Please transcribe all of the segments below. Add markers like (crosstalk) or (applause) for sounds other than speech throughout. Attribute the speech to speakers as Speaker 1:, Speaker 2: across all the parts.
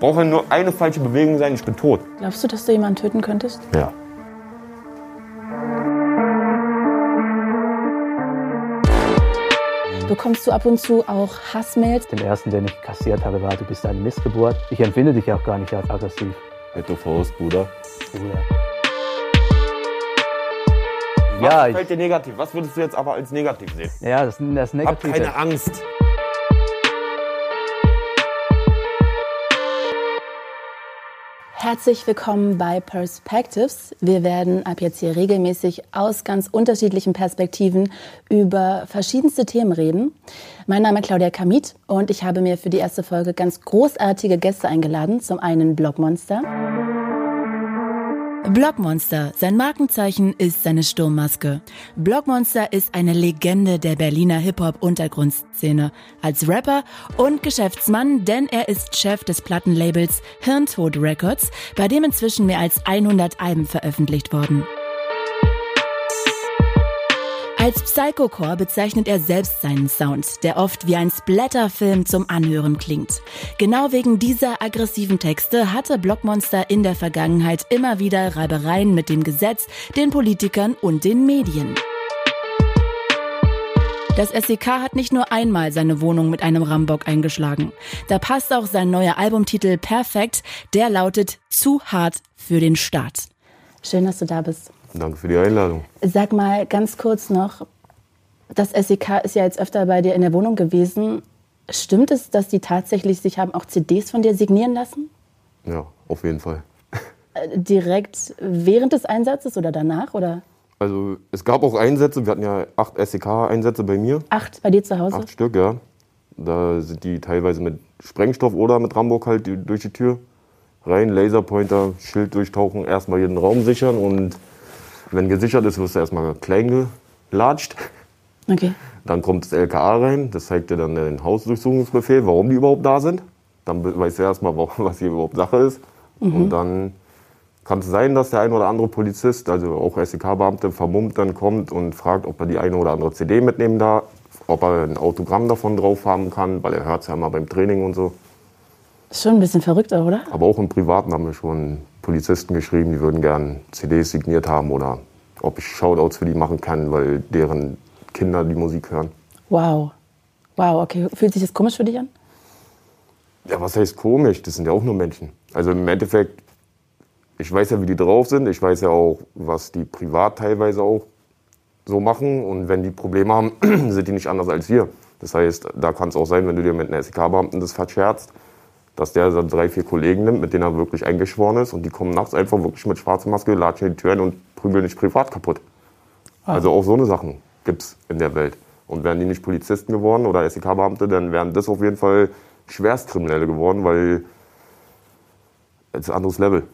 Speaker 1: Braucht nur eine falsche Bewegung sein, ich bin tot.
Speaker 2: Glaubst du, dass du jemanden töten könntest?
Speaker 1: Ja.
Speaker 2: Bekommst du ab und zu auch Hassmails?
Speaker 3: Den ersten, den ich kassiert habe, war, du bist eine Missgeburt. Ich empfinde dich auch gar nicht als aggressiv.
Speaker 1: Hätte Faust, Bruder.
Speaker 3: Bruder.
Speaker 1: Was
Speaker 3: Ja, ich,
Speaker 1: fällt dir negativ? Was würdest du jetzt aber als negativ sehen?
Speaker 3: ja, das, das
Speaker 1: Hab
Speaker 3: Negative.
Speaker 1: keine Angst.
Speaker 2: Herzlich willkommen bei Perspectives. Wir werden ab jetzt hier regelmäßig aus ganz unterschiedlichen Perspektiven über verschiedenste Themen reden. Mein Name ist Claudia Kamit und ich habe mir für die erste Folge ganz großartige Gäste eingeladen. Zum einen Blockmonster. Blockmonster. Sein Markenzeichen ist seine Sturmmaske. Blockmonster ist eine Legende der Berliner Hip-Hop-Untergrundszene. Als Rapper und Geschäftsmann, denn er ist Chef des Plattenlabels Hirntod Records, bei dem inzwischen mehr als 100 Alben veröffentlicht wurden. Als Psychocore bezeichnet er selbst seinen Sound, der oft wie ein Splatterfilm zum Anhören klingt. Genau wegen dieser aggressiven Texte hatte Blockmonster in der Vergangenheit immer wieder Reibereien mit dem Gesetz, den Politikern und den Medien. Das SEK hat nicht nur einmal seine Wohnung mit einem Rambock eingeschlagen. Da passt auch sein neuer Albumtitel Perfekt, der lautet Zu hart für den Staat. Schön, dass du da bist.
Speaker 1: Danke für die Einladung.
Speaker 2: Sag mal ganz kurz noch, das SEK ist ja jetzt öfter bei dir in der Wohnung gewesen. Stimmt es, dass die tatsächlich sich haben auch CDs von dir signieren lassen?
Speaker 1: Ja, auf jeden Fall.
Speaker 2: Äh, Direkt während des Einsatzes oder danach? Oder
Speaker 1: Also es gab auch Einsätze, wir hatten ja acht SEK-Einsätze bei mir.
Speaker 2: acht bei dir zu Hause?
Speaker 1: Acht Stück, ja. Da sind die teilweise mit Sprengstoff oder mit Rambock halt durch die Tür rein, Laserpointer, Schild durchtauchen, erstmal jeden Raum sichern und wenn gesichert ist, wirst du erstmal klein gelatscht.
Speaker 2: Okay.
Speaker 1: Dann kommt das LKA rein, das zeigt dir dann den Hausdurchsuchungsbefehl, warum die überhaupt da sind. Dann weißt du erstmal, (laughs) was hier überhaupt Sache ist. Und dann kann es sein, dass der ein oder andere Polizist, also auch SEK-Beamte, vermummt dann kommt und fragt, ob er die eine oder andere CD mitnehmen darf, ob er ein Autogramm davon drauf haben kann, weil er hört es ja immer beim Training und so.
Speaker 2: Ist schon ein bisschen verrückt, oder?
Speaker 1: Aber auch im Privaten haben wir schon Polizisten geschrieben, die würden gern CDs signiert haben oder ob ich Shoutouts für die machen kann, weil deren Kinder die Musik hören.
Speaker 2: Wow. Wow, okay. Fühlt sich das komisch für dich an?
Speaker 1: Ja, was heißt komisch? Das sind ja auch nur Menschen. Also im Endeffekt, ich weiß ja, wie die drauf sind. Ich weiß ja auch, was die privat teilweise auch so machen. Und wenn die Probleme haben, (clears throat) sind die nicht anders als wir. Das heißt, da kann es auch sein, wenn du dir mit einem SEK-Beamten das verscherzt, dass der dann drei, vier Kollegen nimmt, mit denen er wirklich eingeschworen ist. Und die kommen nachts einfach wirklich mit schwarzer Maske, latschen in die Türen und prügeln dich privat kaputt. Also auch so eine Sachen gibt es in der Welt. Und wären die nicht Polizisten geworden oder SEK-Beamte, dann wären das auf jeden Fall Schwerstkriminelle geworden, weil es ist ein anderes Level.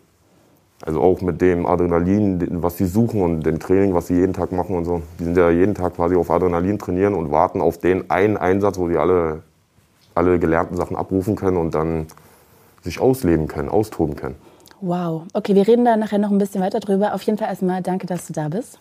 Speaker 1: Also auch mit dem Adrenalin, was sie suchen und dem Training, was sie jeden Tag machen und so. Die sind ja jeden Tag quasi auf Adrenalin trainieren und warten auf den einen Einsatz, wo sie alle, alle gelernten Sachen abrufen können und dann sich ausleben können, austoben können.
Speaker 2: Wow. Okay, wir reden da nachher noch ein bisschen weiter drüber. Auf jeden Fall erstmal danke, dass du da bist.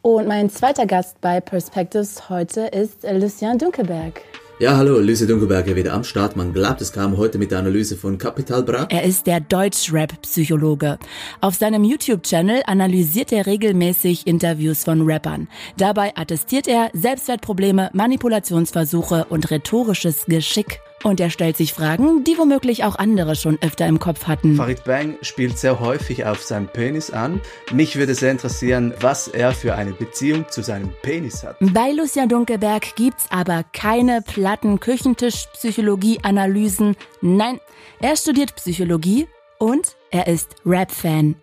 Speaker 2: Und mein zweiter Gast bei Perspectives heute ist Lucien Dunkelberg.
Speaker 4: Ja, hallo, Lucy Dunkelberger wieder am Start. Man glaubt es kaum heute mit der Analyse von Capital Bra.
Speaker 2: Er ist der Deutschrap-Psychologe. Auf seinem YouTube-Channel analysiert er regelmäßig Interviews von Rappern. Dabei attestiert er Selbstwertprobleme, Manipulationsversuche und rhetorisches Geschick. Und er stellt sich Fragen, die womöglich auch andere schon öfter im Kopf hatten.
Speaker 5: Farid Bang spielt sehr häufig auf seinen Penis an. Mich würde sehr interessieren, was er für eine Beziehung zu seinem Penis hat.
Speaker 2: Bei Lucien Dunkelberg gibt's aber keine platten Küchentisch-Psychologie-Analysen. Nein, er studiert Psychologie und er ist Rap-Fan.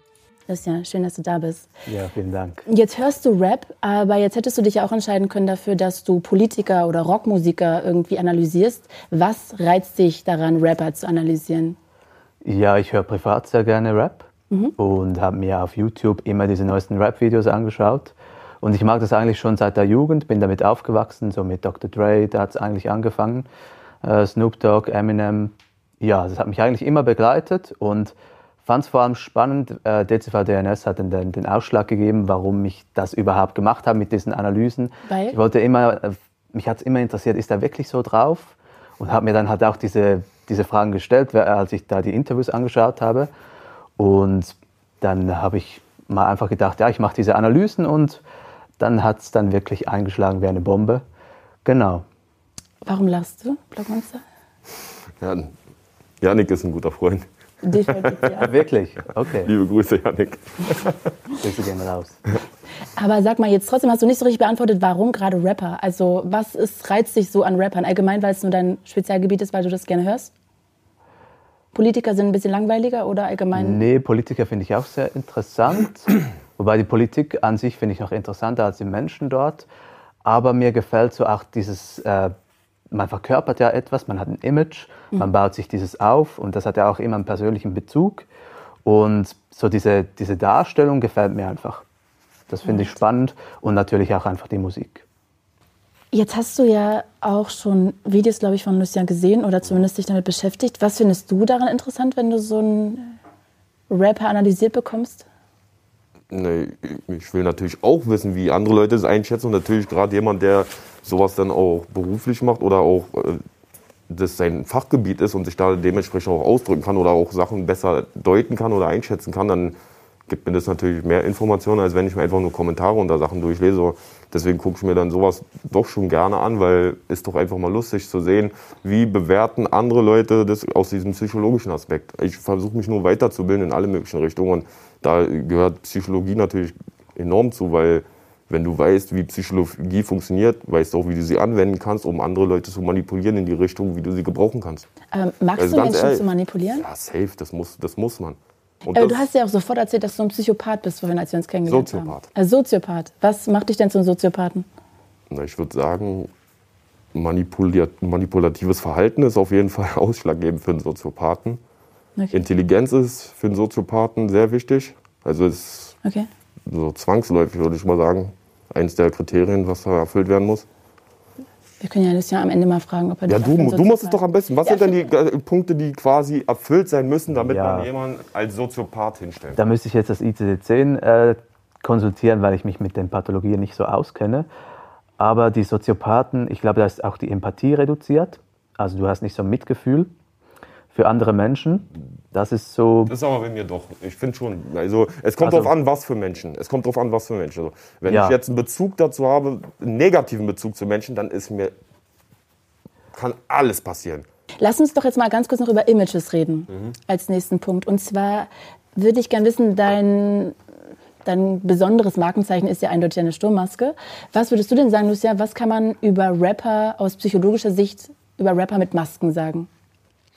Speaker 2: Lucien, schön, dass du da bist.
Speaker 3: Ja, vielen Dank.
Speaker 2: Jetzt hörst du Rap, aber jetzt hättest du dich ja auch entscheiden können dafür, dass du Politiker oder Rockmusiker irgendwie analysierst. Was reizt dich daran, Rapper zu analysieren?
Speaker 3: Ja, ich höre privat sehr gerne Rap und habe mir auf YouTube immer diese neuesten Rap-Videos angeschaut. Und ich mag das eigentlich schon seit der Jugend, bin damit aufgewachsen, so mit Dr. Dre, da hat es eigentlich angefangen. Äh, Snoop Dogg, Eminem. Ja, das hat mich eigentlich immer begleitet und fand es vor allem spannend. Äh, DCV DNS hat dann den, den Ausschlag gegeben, warum ich das überhaupt gemacht habe mit diesen Analysen.
Speaker 2: Weil?
Speaker 3: Ich wollte immer, äh, mich hat es immer interessiert, ist er wirklich so drauf? Und habe mir dann halt auch diese diese Fragen gestellt, als ich da die Interviews angeschaut habe. Und dann habe ich mal einfach gedacht, ja, ich mache diese Analysen und dann hat es dann wirklich eingeschlagen wie eine Bombe. Genau.
Speaker 2: Warum lachst du, Blockmonster?
Speaker 1: Ja, Janik ist ein guter Freund.
Speaker 3: Definitiv, ja. (laughs) Wirklich? Okay.
Speaker 1: Liebe Grüße, Janik. (laughs)
Speaker 3: Grüße gerne raus.
Speaker 2: Aber sag mal, jetzt trotzdem hast du nicht so richtig beantwortet, warum gerade Rapper? Also, was ist, reizt dich so an Rappern? Allgemein, weil es nur dein Spezialgebiet ist, weil du das gerne hörst? Politiker sind ein bisschen langweiliger oder allgemein?
Speaker 3: Nee, Politiker finde ich auch sehr interessant. (clears throat) Wobei die Politik an sich finde ich noch interessanter als die Menschen dort. Aber mir gefällt so auch dieses, äh, man verkörpert ja etwas, man hat ein Image. Man baut sich dieses auf und das hat ja auch immer einen persönlichen Bezug. Und so diese, diese Darstellung gefällt mir einfach. Das finde ich spannend und natürlich auch einfach die Musik.
Speaker 2: Jetzt hast du ja auch schon Videos, glaube ich, von Lucian gesehen oder zumindest dich damit beschäftigt. Was findest du daran interessant, wenn du so einen Rapper analysiert bekommst?
Speaker 1: Nee, ich will natürlich auch wissen, wie andere Leute es einschätzen und natürlich gerade jemand, der sowas dann auch beruflich macht oder auch äh, das sein Fachgebiet ist und sich da dementsprechend auch ausdrücken kann oder auch Sachen besser deuten kann oder einschätzen kann, dann gibt mir das natürlich mehr Informationen, als wenn ich mir einfach nur Kommentare unter Sachen durchlese. Deswegen gucke ich mir dann sowas doch schon gerne an, weil es doch einfach mal lustig zu sehen, wie bewerten andere Leute das aus diesem psychologischen Aspekt. Ich versuche mich nur weiterzubilden in alle möglichen Richtungen. Und da gehört Psychologie natürlich enorm zu, weil wenn du weißt, wie Psychologie funktioniert, weißt du auch, wie du sie anwenden kannst, um andere Leute zu manipulieren in die Richtung, wie du sie gebrauchen kannst.
Speaker 2: Ähm, magst also du Menschen ehrlich, zu manipulieren?
Speaker 1: Ja, safe, das muss, das muss man.
Speaker 2: Und Aber du hast ja auch sofort erzählt, dass du ein Psychopath bist, vorhin, als wir uns kennengelernt
Speaker 1: Soziopath. haben.
Speaker 2: Also Soziopath. Was macht dich denn zum Soziopathen?
Speaker 1: Na, ich würde sagen, manipulatives Verhalten ist auf jeden Fall (laughs) ausschlaggebend für einen Soziopathen. Okay. Intelligenz ist für einen Soziopathen sehr wichtig. Also ist okay. so zwangsläufig, würde ich mal sagen, eines der Kriterien, was da erfüllt werden muss.
Speaker 2: Wir können ja das ja am Ende mal fragen, ob er
Speaker 1: Ja, du, du musst es doch am besten. Was ja, sind denn die Punkte, die quasi erfüllt sein müssen, damit ja. man jemanden als Soziopath hinstellt?
Speaker 3: Da müsste ich jetzt das ICD-10 äh, konsultieren, weil ich mich mit den Pathologien nicht so auskenne. Aber die Soziopathen, ich glaube, da ist auch die Empathie reduziert. Also du hast nicht so ein Mitgefühl für andere Menschen. Das ist so.
Speaker 1: Das ist aber bei mir doch. Ich finde schon. Also es kommt also, darauf an, was für Menschen. Es kommt darauf an, was für Menschen. Also, wenn ja. ich jetzt einen Bezug dazu habe, einen negativen Bezug zu Menschen, dann ist mir kann alles passieren.
Speaker 2: Lass uns doch jetzt mal ganz kurz noch über Images reden mhm. als nächsten Punkt. Und zwar würde ich gerne wissen, dein dein besonderes Markenzeichen ist ja eindeutig eine Sturmmaske. Was würdest du denn sagen, Lucia, was kann man über Rapper aus psychologischer Sicht, über Rapper mit Masken sagen?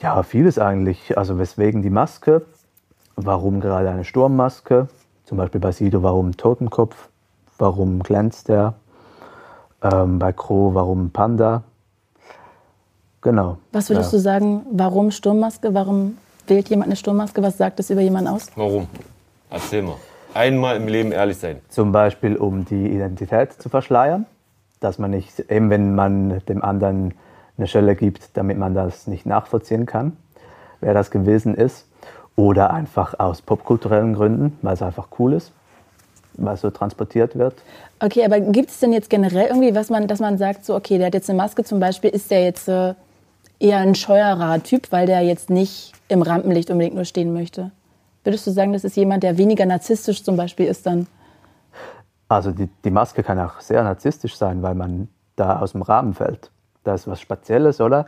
Speaker 3: Ja, vieles eigentlich. Also weswegen die Maske, warum gerade eine Sturmmaske, zum Beispiel bei Sido, warum Totenkopf, warum glänzt er, ähm, bei Crow, warum Panda. Genau.
Speaker 2: Was würdest ja. du sagen, warum Sturmmaske, warum wählt jemand eine Sturmmaske, was sagt das über jemanden aus?
Speaker 1: Warum? Erzähl mal. Einmal im Leben ehrlich sein.
Speaker 3: Zum Beispiel, um die Identität zu verschleiern, dass man nicht, eben wenn man dem anderen eine Stelle gibt, damit man das nicht nachvollziehen kann, wer das gewesen ist. Oder einfach aus popkulturellen Gründen, weil es einfach cool ist, weil es so transportiert wird.
Speaker 2: Okay, aber gibt es denn jetzt generell irgendwie, was man, dass man sagt, so, okay, der hat jetzt eine Maske zum Beispiel, ist der jetzt äh, eher ein scheuerer Typ, weil der jetzt nicht im Rampenlicht unbedingt nur stehen möchte? Würdest du sagen, das ist jemand, der weniger narzisstisch zum Beispiel ist dann?
Speaker 3: Also die, die Maske kann auch sehr narzisstisch sein, weil man da aus dem Rahmen fällt. Das ist was Spezielles, oder?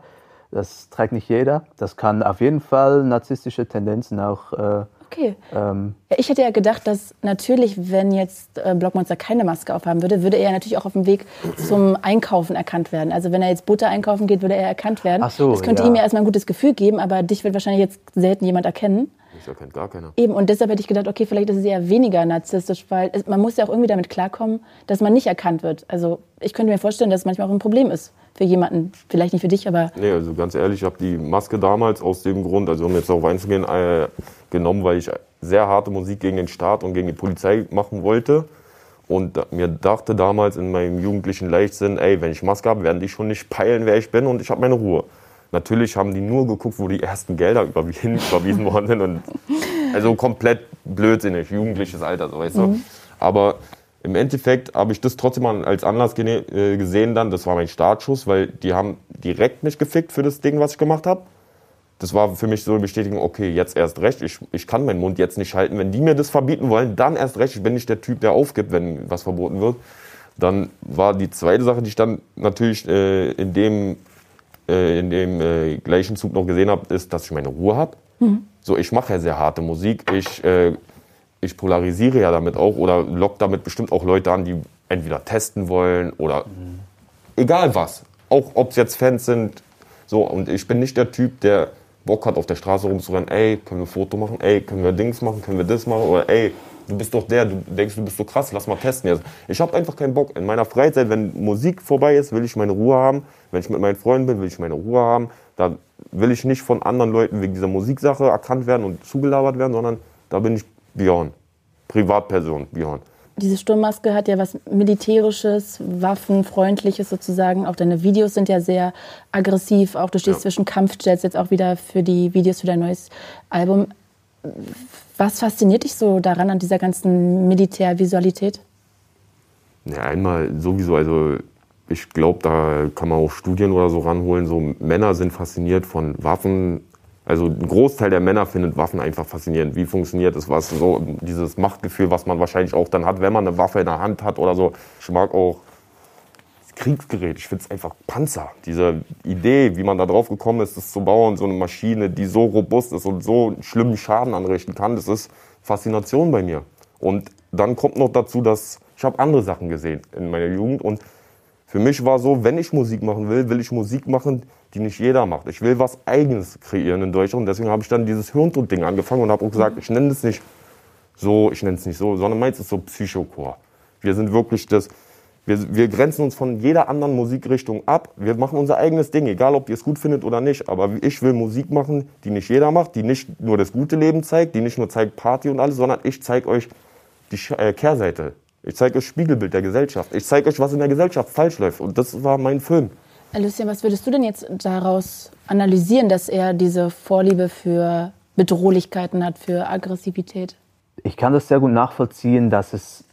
Speaker 3: Das trägt nicht jeder. Das kann auf jeden Fall narzisstische Tendenzen auch. Äh,
Speaker 2: okay. Ähm, ich hätte ja gedacht, dass natürlich, wenn jetzt äh, Blockmonster keine Maske aufhaben würde, würde er natürlich auch auf dem Weg zum Einkaufen erkannt werden. Also wenn er jetzt Butter einkaufen geht, würde er erkannt werden. Ach so, das könnte ja. ihm ja erstmal ein gutes Gefühl geben, aber dich wird wahrscheinlich jetzt selten jemand erkennen.
Speaker 1: Ich erkennt gar keiner.
Speaker 2: Eben, und deshalb hätte ich gedacht, okay, vielleicht ist es eher weniger narzisstisch, weil es, man muss ja auch irgendwie damit klarkommen, dass man nicht erkannt wird. Also ich könnte mir vorstellen, dass es manchmal auch ein Problem ist für jemanden, vielleicht nicht für dich, aber...
Speaker 1: Nee, also ganz ehrlich, ich habe die Maske damals aus dem Grund, also um jetzt darauf einzugehen, äh, genommen, weil ich sehr harte Musik gegen den Staat und gegen die Polizei machen wollte. Und mir dachte damals in meinem jugendlichen Leichtsinn, ey, wenn ich Maske habe, werden die schon nicht peilen, wer ich bin und ich habe meine Ruhe. Natürlich haben die nur geguckt, wo die ersten Gelder überwiesen, (laughs) überwiesen worden sind. Und also komplett blödsinnig, jugendliches Alter, so weißt du. Mhm. Aber im Endeffekt habe ich das trotzdem als Anlass äh, gesehen dann, das war mein Startschuss, weil die haben direkt mich gefickt für das Ding, was ich gemacht habe. Das war für mich so eine Bestätigung, okay, jetzt erst recht, ich, ich kann meinen Mund jetzt nicht halten. Wenn die mir das verbieten wollen, dann erst recht. Ich bin nicht der Typ, der aufgibt, wenn was verboten wird. Dann war die zweite Sache, die ich dann natürlich äh, in dem, äh, in dem äh, gleichen Zug noch gesehen habe, ist, dass ich meine Ruhe habe. Mhm. So, ich mache ja sehr harte Musik. Ich, äh, ich polarisiere ja damit auch oder lock damit bestimmt auch Leute an, die entweder testen wollen oder mhm. egal was. Auch ob es jetzt Fans sind. So, und ich bin nicht der Typ, der Bock hat, auf der Straße rumzurennen, ey, können wir ein Foto machen, ey, können wir Dings machen, können wir das machen, oder ey, du bist doch der, du denkst, du bist so krass, lass mal testen jetzt. Ich habe einfach keinen Bock. In meiner Freizeit, wenn Musik vorbei ist, will ich meine Ruhe haben. Wenn ich mit meinen Freunden bin, will ich meine Ruhe haben. Da will ich nicht von anderen Leuten wegen dieser Musiksache erkannt werden und zugelabert werden, sondern da bin ich Björn. Privatperson, Björn
Speaker 2: diese Sturmmaske hat ja was Militärisches, Waffenfreundliches sozusagen. Auch deine Videos sind ja sehr aggressiv. Auch du stehst ja. zwischen Kampfjets jetzt auch wieder für die Videos für dein neues Album. Was fasziniert dich so daran, an dieser ganzen Militärvisualität?
Speaker 1: Ja, einmal sowieso, also ich glaube, da kann man auch Studien oder so ranholen. So Männer sind fasziniert von Waffen, also ein Großteil der Männer findet Waffen einfach faszinierend. Wie funktioniert das? Was so dieses Machtgefühl, was man wahrscheinlich auch dann hat, wenn man eine Waffe in der Hand hat oder so. Ich mag auch Kriegsgerät. Ich finde es einfach Panzer. Diese Idee, wie man da drauf gekommen ist, das zu bauen, so eine Maschine, die so robust ist und so schlimmen Schaden anrichten kann, das ist Faszination bei mir. Und dann kommt noch dazu, dass ich habe andere Sachen gesehen in meiner Jugend und für mich war so, wenn ich Musik machen will, will ich Musik machen, die nicht jeder macht. Ich will was Eigenes kreieren in Deutschland. Deswegen habe ich dann dieses Hirntod-Ding angefangen und habe auch gesagt, ich nenne es nicht so, ich nenne es nicht so, sondern meins ist so Psychochor. Wir sind wirklich das, wir, wir grenzen uns von jeder anderen Musikrichtung ab. Wir machen unser eigenes Ding, egal ob ihr es gut findet oder nicht. Aber ich will Musik machen, die nicht jeder macht, die nicht nur das gute Leben zeigt, die nicht nur zeigt Party und alles, sondern ich zeige euch die äh, Kehrseite ich zeige euch Spiegelbild der Gesellschaft. Ich zeige euch, was in der Gesellschaft falsch läuft. Und das war mein Film.
Speaker 2: Lucien, was würdest du denn jetzt daraus analysieren, dass er diese Vorliebe für Bedrohlichkeiten hat, für Aggressivität?
Speaker 3: Ich kann das sehr gut nachvollziehen, dass es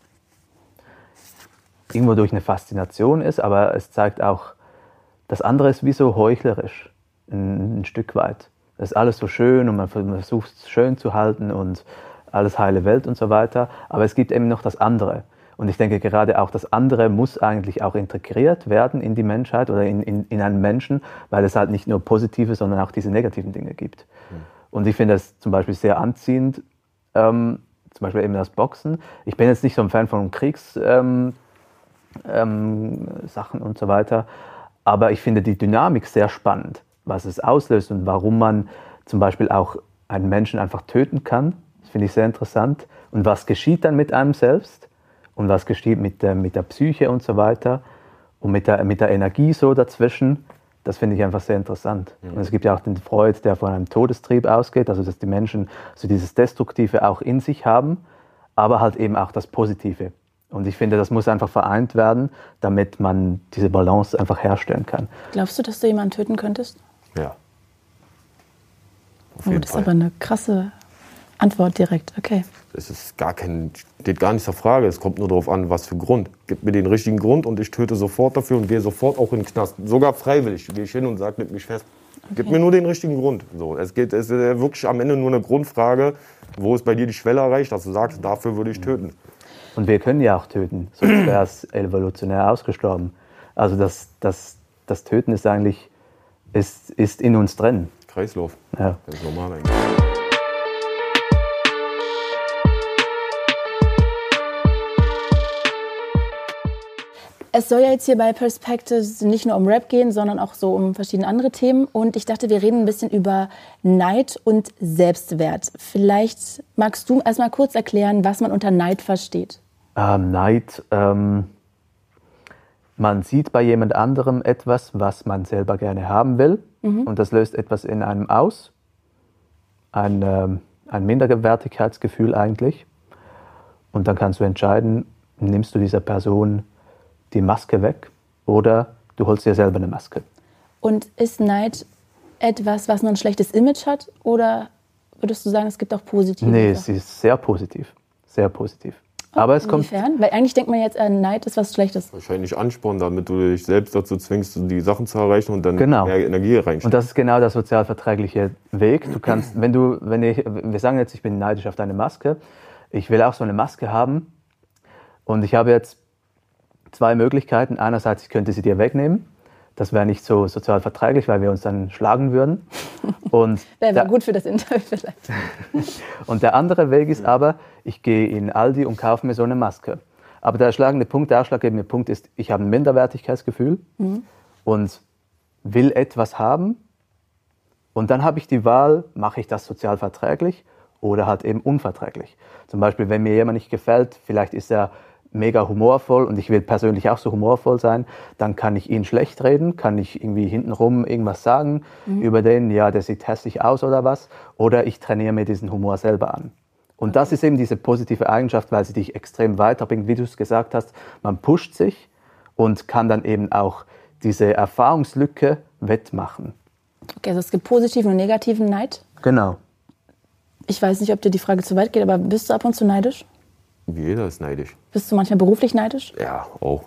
Speaker 3: irgendwo durch eine Faszination ist, aber es zeigt auch, das andere ist wie so heuchlerisch, ein, ein Stück weit. Es ist alles so schön und man versucht es schön zu halten und alles heile Welt und so weiter. Aber es gibt eben noch das andere. Und ich denke gerade auch das andere muss eigentlich auch integriert werden in die Menschheit oder in, in, in einen Menschen, weil es halt nicht nur positive, sondern auch diese negativen Dinge gibt. Mhm. Und ich finde es zum Beispiel sehr anziehend, ähm, zum Beispiel eben das Boxen. Ich bin jetzt nicht so ein Fan von Kriegssachen ähm, ähm, und so weiter, aber ich finde die Dynamik sehr spannend, was es auslöst und warum man zum Beispiel auch einen Menschen einfach töten kann. Das finde ich sehr interessant. Und was geschieht dann mit einem selbst? Und was geschieht mit der, mit der Psyche und so weiter und mit der, mit der Energie so dazwischen. Das finde ich einfach sehr interessant. Mhm. Und es gibt ja auch den Freud, der von einem Todestrieb ausgeht, also dass die Menschen so dieses Destruktive auch in sich haben, aber halt eben auch das Positive. Und ich finde, das muss einfach vereint werden, damit man diese Balance einfach herstellen kann.
Speaker 2: Glaubst du, dass du jemanden töten könntest?
Speaker 1: Ja.
Speaker 2: Auf oh, das Fall. ist aber eine krasse Antwort direkt, okay.
Speaker 1: Es ist gar kein, steht gar nicht zur Frage. Es kommt nur darauf an, was für Grund. Gib mir den richtigen Grund und ich töte sofort dafür und gehe sofort auch in den Knast. Sogar freiwillig gehe ich hin und sage, nimm mich fest. Okay. Gib mir nur den richtigen Grund. So, es, geht, es ist wirklich am Ende nur eine Grundfrage, wo ist bei dir die Schwelle erreicht, dass du sagst, dafür würde ich töten.
Speaker 3: Und wir können ja auch töten, sonst wäre es (clears throat) evolutionär ausgestorben. Also das, das, das Töten ist eigentlich ist, ist in uns drin.
Speaker 1: Kreislauf.
Speaker 3: Ja.
Speaker 1: Das ist normal eigentlich.
Speaker 2: Es soll ja jetzt hier bei Perspectives nicht nur um Rap gehen, sondern auch so um verschiedene andere Themen. Und ich dachte, wir reden ein bisschen über Neid und Selbstwert. Vielleicht magst du erst mal kurz erklären, was man unter Neid versteht.
Speaker 3: Ähm, Neid, ähm, man sieht bei jemand anderem etwas, was man selber gerne haben will. Mhm. Und das löst etwas in einem aus. Ein, ähm, ein Minderwertigkeitsgefühl eigentlich. Und dann kannst du entscheiden, nimmst du dieser Person die Maske weg oder du holst dir selber eine Maske.
Speaker 2: Und ist Neid etwas, was nur ein schlechtes Image hat oder würdest du sagen, es gibt auch positive?
Speaker 3: Nee, es ist sehr positiv. Sehr positiv. Aber es kommt,
Speaker 2: Inwiefern? Weil eigentlich denkt man jetzt, äh, Neid ist was Schlechtes.
Speaker 1: Wahrscheinlich Ansporn, damit du dich selbst dazu zwingst, die Sachen zu erreichen und dann
Speaker 3: Genau.
Speaker 1: mehr Energie
Speaker 3: Und
Speaker 1: reinsteckst.
Speaker 3: das ist genau der sozialverträgliche Weg. Du kannst, wenn du, wenn ich, wir sagen jetzt, ich bin neidisch auf deine Maske. Ich will auch so eine Maske haben. Und ich habe jetzt zwei Möglichkeiten. Einerseits, ich könnte sie dir wegnehmen. Das wäre nicht so sozial verträglich, weil wir uns dann schlagen würden. (laughs) Und
Speaker 2: Wäre
Speaker 3: der,
Speaker 2: gut für das Interview vielleicht. (laughs)
Speaker 3: und der andere Weg ist aber, ich gehe in Aldi und kaufe mir so eine Maske. Aber der erschlagende Punkt, der ausschlaggebende Punkt ist, ich habe ein Minderwertigkeitsgefühl und will etwas haben. Und dann habe ich die Wahl, mache ich das sozial verträglich oder halt eben unverträglich. Zum Beispiel, wenn mir jemand nicht gefällt, vielleicht ist er mega humorvoll und ich will persönlich auch so humorvoll sein, dann kann ich ihn schlecht reden, kann ich irgendwie hintenrum irgendwas sagen über den, ja, der sieht hässlich aus oder was, oder ich trainiere mir diesen Humor selber an. Und das ist eben diese positive Eigenschaft, weil sie dich extrem weiterbringt, wie du es gesagt hast. Man pusht sich und kann dann eben auch diese Erfahrungslücke wettmachen.
Speaker 2: Okay, also es gibt positiven und negativen Neid.
Speaker 3: Genau.
Speaker 2: Ich weiß nicht, ob dir die Frage zu weit geht, aber bist du ab und zu neidisch?
Speaker 1: Jeder ist neidisch.
Speaker 2: Bist du manchmal beruflich neidisch?
Speaker 1: Ja, auch.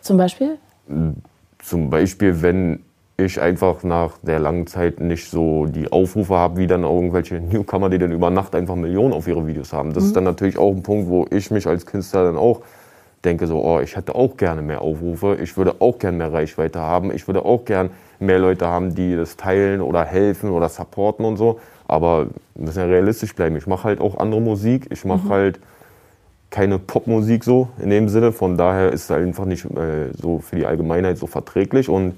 Speaker 2: Zum Beispiel?
Speaker 1: Zum Beispiel, wenn ich einfach nach der langen Zeit nicht so die Aufrufe habe, wie dann irgendwelche Newcomer, die dann über Nacht einfach Millionen auf ihre Videos haben. Das ist dann natürlich auch ein Punkt, wo ich mich als Künstler dann auch denke, so, oh, ich hätte auch gerne mehr Aufrufe, ich würde auch gerne mehr Reichweite haben, ich würde auch gerne mehr Leute haben, die das teilen oder helfen oder supporten und so. Aber wir müssen ja realistisch bleiben. Ich mache halt auch andere Musik, ich mache halt keine Popmusik so in dem Sinne. Von daher ist es einfach nicht äh, so für die Allgemeinheit so verträglich. Und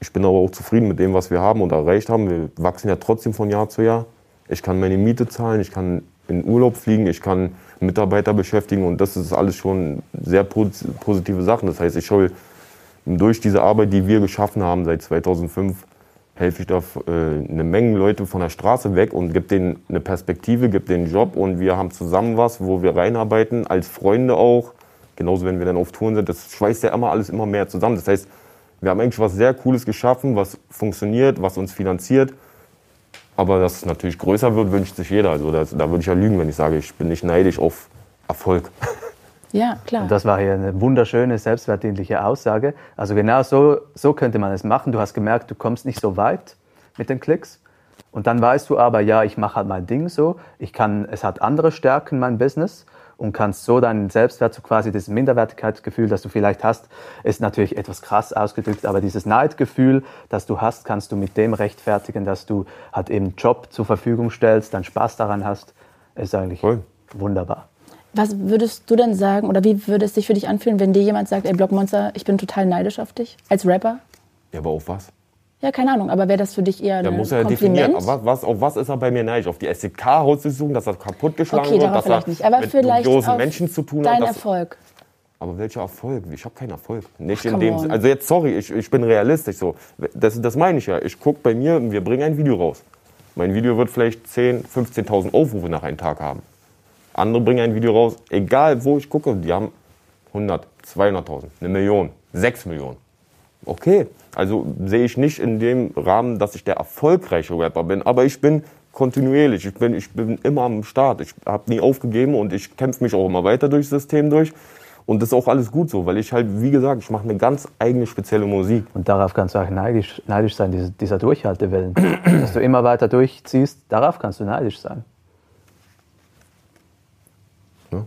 Speaker 1: ich bin aber auch zufrieden mit dem, was wir haben und erreicht haben. Wir wachsen ja trotzdem von Jahr zu Jahr. Ich kann meine Miete zahlen, ich kann in Urlaub fliegen, ich kann Mitarbeiter beschäftigen und das ist alles schon sehr pos- positive Sachen. Das heißt, ich hol durch diese Arbeit, die wir geschaffen haben seit 2005, helfe ich da äh, eine Menge Leute von der Straße weg und gebe denen eine Perspektive, gebe denen einen Job und wir haben zusammen was, wo wir reinarbeiten, als Freunde auch. Genauso, wenn wir dann auf Touren sind, das schweißt ja immer alles immer mehr zusammen. Das heißt, wir haben eigentlich was sehr Cooles geschaffen, was funktioniert, was uns finanziert. Aber dass es natürlich größer wird, wünscht sich jeder. Also das, da würde ich ja lügen, wenn ich sage, ich bin nicht neidisch auf Erfolg. (laughs)
Speaker 2: Ja, klar.
Speaker 3: Und das war hier eine wunderschöne, selbstwertdienliche Aussage. Also genau so, so könnte man es machen. Du hast gemerkt, du kommst nicht so weit mit den Klicks. Und dann weißt du aber, ja, ich mache halt mein Ding so. Ich kann, es hat andere Stärken, mein Business. Und kannst so deinen Selbstwert, so quasi dieses Minderwertigkeitsgefühl, das du vielleicht hast, ist natürlich etwas krass ausgedrückt, aber dieses Neidgefühl, das du hast, kannst du mit dem rechtfertigen, dass du halt eben einen Job zur Verfügung stellst, dann Spaß daran hast, ist eigentlich
Speaker 1: Voll.
Speaker 3: wunderbar.
Speaker 2: Was würdest du denn sagen oder wie würde es sich für dich anfühlen, wenn dir jemand sagt, ey Blockmonster, ich bin total neidisch auf dich als Rapper?
Speaker 1: Ja, aber auf was?
Speaker 2: Ja, keine Ahnung, aber wäre das für dich eher
Speaker 1: Da
Speaker 2: ein
Speaker 1: muss er ja
Speaker 2: Kompliment?
Speaker 1: definieren. Aber was, was, auf was ist er bei mir neidisch? Auf die SDK-Hausdurchsuchung, dass er kaputtgeschlagen
Speaker 2: Okay,
Speaker 1: wird, dass
Speaker 2: vielleicht
Speaker 1: er
Speaker 2: nicht. Aber
Speaker 1: mit
Speaker 2: auf
Speaker 1: Menschen zu tun
Speaker 2: dein
Speaker 1: hat.
Speaker 2: Erfolg.
Speaker 1: Aber welcher Erfolg? Ich habe keinen Erfolg. Nicht
Speaker 2: Ach,
Speaker 1: in dem. Also jetzt, sorry, ich, ich bin realistisch so. Das, das meine ich ja. Ich gucke bei mir, wir bringen ein Video raus. Mein Video wird vielleicht 10.000, 15.000 Aufrufe nach einem Tag haben. Andere bringen ein Video raus, egal wo ich gucke, die haben 100, 200.000, eine Million, 6 Millionen. Okay, also sehe ich nicht in dem Rahmen, dass ich der erfolgreiche Rapper bin, aber ich bin kontinuierlich, ich bin, ich bin immer am Start, ich habe nie aufgegeben und ich kämpfe mich auch immer weiter durchs System durch. Und das ist auch alles gut so, weil ich halt, wie gesagt, ich mache eine ganz eigene spezielle Musik.
Speaker 3: Und darauf kannst du auch neidisch, neidisch sein, diese, dieser Durchhaltewillen. (clears throat) Dass du immer weiter durchziehst, darauf kannst du neidisch sein.
Speaker 1: Ja.
Speaker 3: Und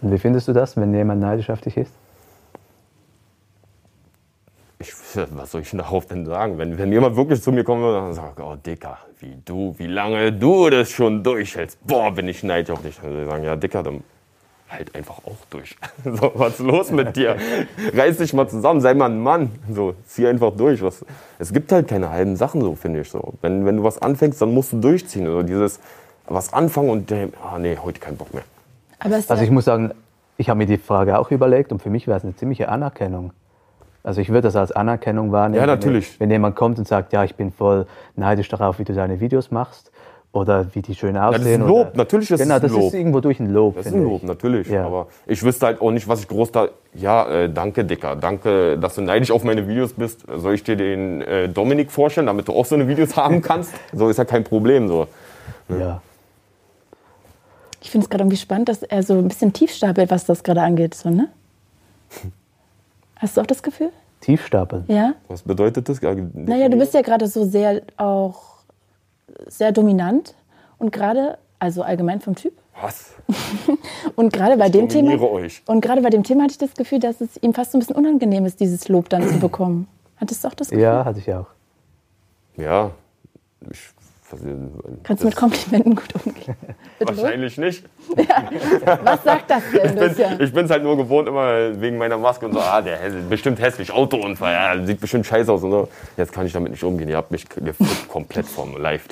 Speaker 3: wie findest du das, wenn jemand neidisch auf dich ist?
Speaker 1: Ich, was soll ich darauf denn sagen? Wenn, wenn jemand wirklich zu mir kommt und sagt, oh Dicker, wie du, wie lange du das schon durchhältst, boah, bin ich neidisch auf dich. Dann würde ich sagen, ja Dicker, dann halt einfach auch durch. (laughs) So, was ist los mit dir? Reiß dich mal zusammen, sei mal ein Mann. So, zieh einfach durch. Was, es gibt halt keine halben Sachen, so finde ich so. Wenn, wenn du was anfängst, dann musst du durchziehen. Also dieses was anfangen und ah nee, heute keinen Bock mehr.
Speaker 2: Aber es ist
Speaker 3: Also
Speaker 2: ja,
Speaker 3: ich muss sagen, ich habe mir die Frage auch überlegt und für mich wäre es eine ziemliche Anerkennung. Also ich würde das als Anerkennung wahrnehmen.
Speaker 1: Ja, natürlich.
Speaker 3: Wenn, wenn jemand kommt und sagt, ja, ich bin voll neidisch darauf, wie du deine Videos machst oder wie die schön aussehen.
Speaker 1: das ist ein
Speaker 3: oder-
Speaker 1: Lob. Natürlich ist es
Speaker 3: genau,
Speaker 1: ein
Speaker 3: das
Speaker 1: Lob.
Speaker 3: ist irgendwo durch ein Lob.
Speaker 1: Das ist ein Lob,
Speaker 3: ich.
Speaker 1: natürlich.
Speaker 3: Ja.
Speaker 1: Aber ich wüsste halt auch nicht, was ich groß da. Ja, äh, danke, Dicker. Danke, dass du neidisch auf meine Videos bist. Soll ich dir den äh, Dominik vorstellen, damit du auch so eine Videos (laughs) haben kannst? So ist ja kein Problem. So.
Speaker 3: Ja.
Speaker 2: Ich finde es gerade irgendwie spannend, dass er so ein bisschen tief stapelt, was das gerade angeht. So, ne? (laughs) Hast du auch das Gefühl?
Speaker 3: Tiefstapeln?
Speaker 2: Ja.
Speaker 1: Was bedeutet das?
Speaker 2: Naja, du bist ja gerade so sehr auch sehr dominant und gerade, also allgemein vom Typ.
Speaker 1: Was? (laughs)
Speaker 2: Und gerade bei dem Thema.
Speaker 1: euch.
Speaker 2: Und gerade bei dem Thema hatte ich das Gefühl, dass es ihm fast so ein bisschen unangenehm ist, dieses Lob dann zu bekommen. Hattest du auch das Gefühl?
Speaker 3: Ja, hatte ich auch.
Speaker 1: Ja. Ich,
Speaker 2: Kannst du mit Komplimenten gut umgehen? (laughs)
Speaker 1: Wahrscheinlich nicht.
Speaker 2: Was sagt das denn,
Speaker 1: Ich bin bin's halt nur gewohnt, immer wegen meiner Maske und so, ah, der ist bestimmt hässlich, Autounfall, ja, sieht bestimmt scheiße aus und so. Jetzt kann ich damit nicht umgehen. Ihr habt mich komplett vom live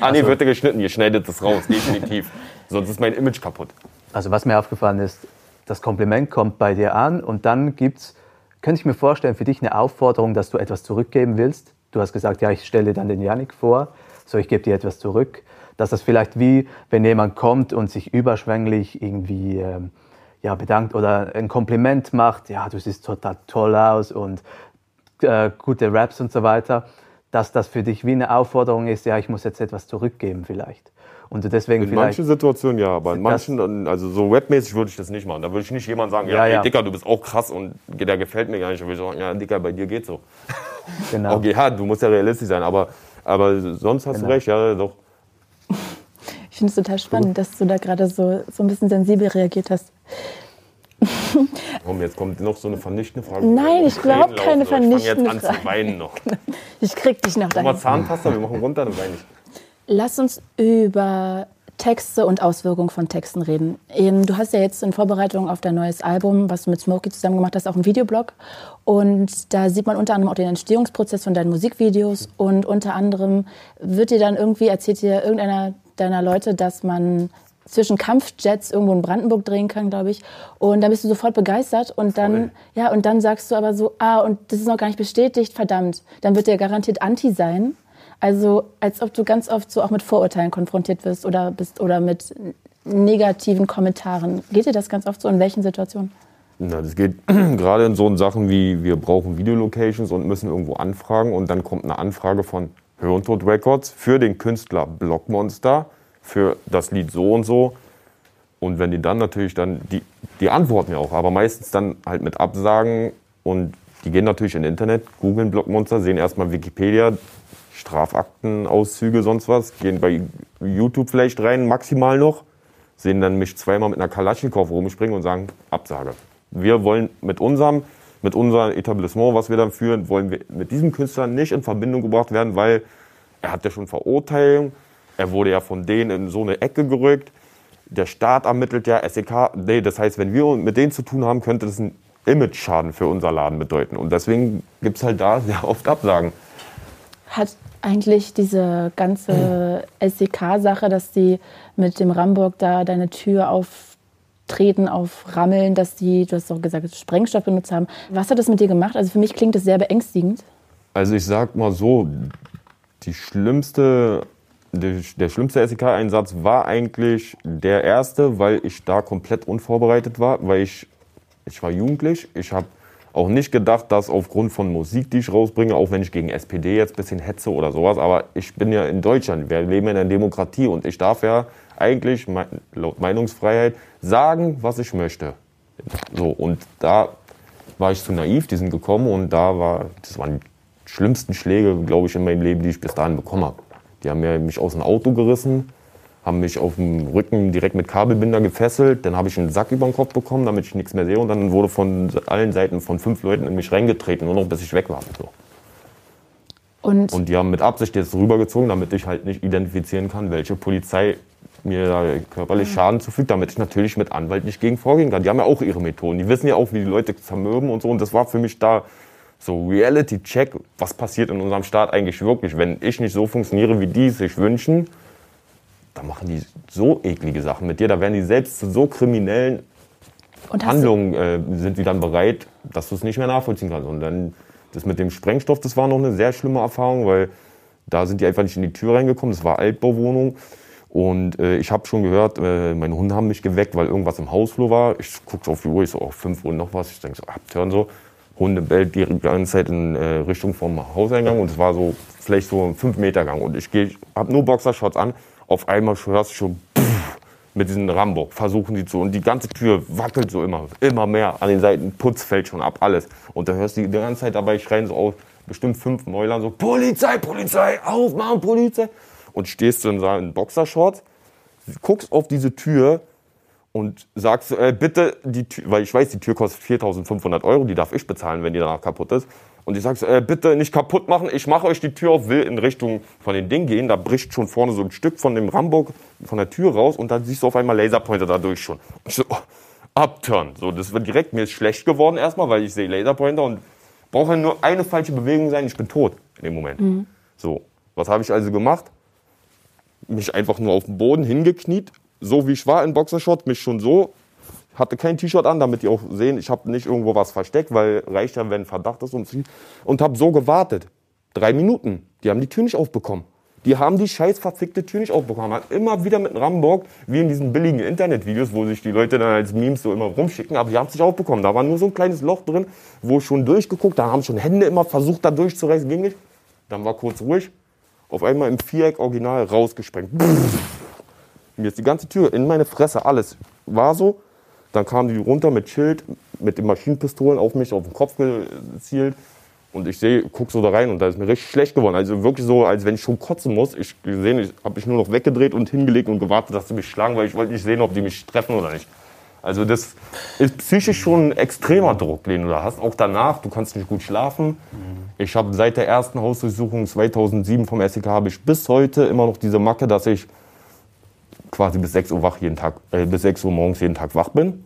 Speaker 1: Ah, nee, wird ja geschnitten, ihr schneidet das raus, definitiv. Sonst ist mein Image kaputt.
Speaker 3: Also was mir aufgefallen ist, das Kompliment kommt bei dir an und dann gibt's, könnte ich mir vorstellen, für dich eine Aufforderung, dass du etwas zurückgeben willst. Du hast gesagt, ja, ich stelle dann den Janik vor, so ich gebe dir etwas zurück. Dass das vielleicht wie, wenn jemand kommt und sich überschwänglich irgendwie ähm, ja, bedankt oder ein Kompliment macht, ja, du siehst total toll aus und äh, gute Raps und so weiter, dass das für dich wie eine Aufforderung ist, ja, ich muss jetzt etwas zurückgeben vielleicht. Und du deswegen
Speaker 1: In manchen Situationen ja, aber in manchen, also so webmäßig würde ich das nicht machen. Da würde ich nicht jemand sagen, ja,
Speaker 3: Ja,
Speaker 1: ey,
Speaker 3: ja.
Speaker 1: Dicker, du bist auch krass und der gefällt mir gar nicht. Da würde ich sagen, ja, Dicker, bei dir geht's so.
Speaker 3: genau. (laughs)
Speaker 1: Okay, ja, du musst ja realistisch sein, aber, aber sonst hast
Speaker 3: Genau.
Speaker 1: du recht, ja, doch.
Speaker 2: Ich finde es total spannend, dass du da gerade so, so ein bisschen sensibel reagiert hast.
Speaker 1: Komm, jetzt kommt noch so eine vernichtende Frage.
Speaker 2: Nein, ich glaub,
Speaker 1: Tränen
Speaker 2: keine
Speaker 1: laufen, so. Ich
Speaker 2: vernichtende
Speaker 1: fange jetzt an
Speaker 2: Frage.
Speaker 1: zu weinen noch. (laughs)
Speaker 2: Ich krieg dich noch
Speaker 1: Mach mal
Speaker 2: dahin.
Speaker 1: Zahnpasta, wir machen runter, dann weine ich.
Speaker 2: Lass uns über Texte und Auswirkungen von Texten reden. Ähm, Du hast ja jetzt in Vorbereitung auf dein neues Album, was du mit Smokey zusammen gemacht hast, auch einen Videoblog. Und da sieht man unter anderem auch den Entstehungsprozess von deinen Musikvideos. Und unter anderem wird dir dann irgendwie, erzählt dir irgendeiner deiner Leute, dass man zwischen Kampfjets irgendwo in Brandenburg drehen kann, glaube ich. Und dann bist du sofort begeistert und dann, ja, und dann sagst du aber so, ah, und das ist noch gar nicht bestätigt, verdammt. Dann wird der garantiert anti sein. Also als ob du ganz oft so auch mit Vorurteilen konfrontiert wirst oder bist oder mit negativen Kommentaren. Geht dir das ganz oft so? In welchen Situationen?
Speaker 1: Na, das geht (clears throat) gerade in so Sachen wie, wir brauchen Videolocations und müssen irgendwo anfragen und dann kommt eine Anfrage von Hör Records für den Künstler Blockmonster, für das Lied so und so. Und wenn die dann natürlich dann, die, die antworten ja auch, aber meistens dann halt mit Absagen und die gehen natürlich in Internet, googeln Blockmonster, sehen erstmal Wikipedia, Strafaktenauszüge, sonst was, gehen bei YouTube vielleicht rein, maximal noch, sehen dann mich zweimal mit einer Kalaschnikow rumspringen und sagen, Absage. Wir wollen mit unserem, mit unserem Etablissement, was wir dann führen, wollen wir mit diesem Künstler nicht in Verbindung gebracht werden, weil er hat ja schon Verurteilung, er wurde ja von denen in so eine Ecke gerückt, der Staat ermittelt ja, SEK, nee, das heißt, wenn wir mit denen zu tun haben, könnte das ein Image-Schaden für unser Laden bedeuten. Und deswegen gibt es halt da sehr oft Absagen.
Speaker 2: Hat eigentlich diese ganze SEK-Sache, dass die mit dem Ramburg da deine Tür auftreten, auframmeln, dass die, du hast auch gesagt, Sprengstoff benutzt haben. Was hat das mit dir gemacht? Also für mich klingt das sehr beängstigend.
Speaker 1: Also ich sag mal so, die schlimmste, der, der schlimmste SEK-Einsatz war eigentlich der erste, weil ich da komplett unvorbereitet war, weil ich, ich war jugendlich. Ich habe auch nicht gedacht, dass aufgrund von Musik, die ich rausbringe, auch wenn ich gegen SPD jetzt ein bisschen hetze oder sowas, aber ich bin ja in Deutschland, wir leben in einer Demokratie und ich darf ja eigentlich laut Meinungsfreiheit sagen, was ich möchte. So, und da war ich zu naiv, die sind gekommen und da war, das waren die schlimmsten Schläge, glaube ich, in meinem Leben, die ich bis dahin bekommen habe. Die haben mir mich aus dem Auto gerissen, haben mich auf dem Rücken direkt mit Kabelbinder gefesselt, dann habe ich einen Sack über den Kopf bekommen, damit ich nichts mehr sehe und dann wurde von allen Seiten von fünf Leuten in mich reingetreten, nur noch bis ich weg war. So.
Speaker 2: Und,
Speaker 1: Und die haben mit Absicht jetzt rübergezogen, damit ich halt nicht identifizieren kann, welche Polizei mir da körperlich Schaden zufügt, damit ich natürlich mit Anwalt nicht gegen vorgehen kann. Die haben ja auch ihre Methoden. Die wissen ja auch, wie die Leute zermürben und so. Und das war für mich da so Reality-Check, was passiert in unserem Staat eigentlich wirklich. Wenn ich nicht so funktioniere, wie die es sich wünschen, dann machen die so eklige Sachen mit dir. Da werden die selbst zu so kriminellen Handlungen äh, sind die dann bereit, dass du es nicht mehr nachvollziehen kannst. Und dann das mit dem Sprengstoff, das war noch eine sehr schlimme Erfahrung, weil da sind die einfach nicht in die Tür reingekommen. Das war Altbauwohnung. Und äh, ich habe schon gehört, äh, meine Hunde haben mich geweckt, weil irgendwas im Hausflur war. Ich gucke auf die Uhr, ich so, auf 5 Uhr noch was. Ich denke so, abtören so. Hunde bellt die ganze Zeit in äh, Richtung vom Hauseingang und es war so vielleicht so ein 5 Meter Gang. Und ich, ich habe nur Boxershorts an. Auf einmal hörst du schon pff, mit diesem Rambock, versuchen die zu. Und die ganze Tür wackelt so immer, immer mehr. An den Seiten Putz fällt schon ab, alles. Und dann hörst du die ganze Zeit dabei schreien so aus, bestimmt fünf Mäulern so, Polizei, Polizei, aufmachen, Polizei. Und stehst du in seinen Boxershorts, guckst auf diese Tür und sagst, äh, bitte die Tür, weil ich weiß, die Tür kostet 4.500 Euro, die darf ich bezahlen, wenn die danach kaputt ist. Und ich sag äh, bitte nicht kaputt machen, ich mache euch die Tür auf, will in Richtung von den Ding gehen, da bricht schon vorne so ein Stück von dem Rambock von der Tür raus und dann siehst du auf einmal Laserpointer dadurch schon. Und ich so, oh, Upturn. So, das wird direkt, mir ist schlecht geworden erstmal, weil ich sehe Laserpointer und brauche nur eine falsche Bewegung sein, ich bin tot in dem Moment. Mhm. So, was habe ich also gemacht? Mich einfach nur auf den Boden hingekniet, so wie ich war in Boxershot, mich schon so, hatte kein T-Shirt an, damit die auch sehen, ich habe nicht irgendwo was versteckt, weil reicht ja, wenn Verdacht ist und und habe so gewartet. Drei Minuten. Die haben die Tür nicht aufbekommen. Die haben die scheiß verfickte Tür nicht aufbekommen. Hat immer wieder mit Rambock, wie in diesen billigen Internetvideos, wo sich die Leute dann als Memes so immer rumschicken, aber die haben es nicht aufbekommen. Da war nur so ein kleines Loch drin, wo schon durchgeguckt, da haben schon Hände immer versucht, da durchzureißen, ging nicht. Dann war kurz ruhig. Auf einmal im Viereck original rausgesprengt. Mir ist die ganze Tür in meine Fresse, alles war so. Dann kamen die runter mit Schild, mit den Maschinenpistolen auf mich, auf den Kopf gezielt. Und ich sehe, guck so da rein und da ist mir richtig schlecht geworden. Also wirklich so, als wenn ich schon kotzen muss. Ich gesehen, ich habe mich nur noch weggedreht und hingelegt und gewartet, dass sie mich schlagen, weil ich wollte nicht sehen, ob die mich treffen oder nicht. Also das ist psychisch schon ein extremer Druck, den du da hast. Auch danach, du kannst nicht gut schlafen. Ich habe seit der ersten Hausdurchsuchung 2007 vom SEK habe ich bis heute immer noch diese Macke, dass ich quasi bis 6 Uhr wach jeden Tag, äh, bis 6 Uhr morgens jeden Tag wach bin.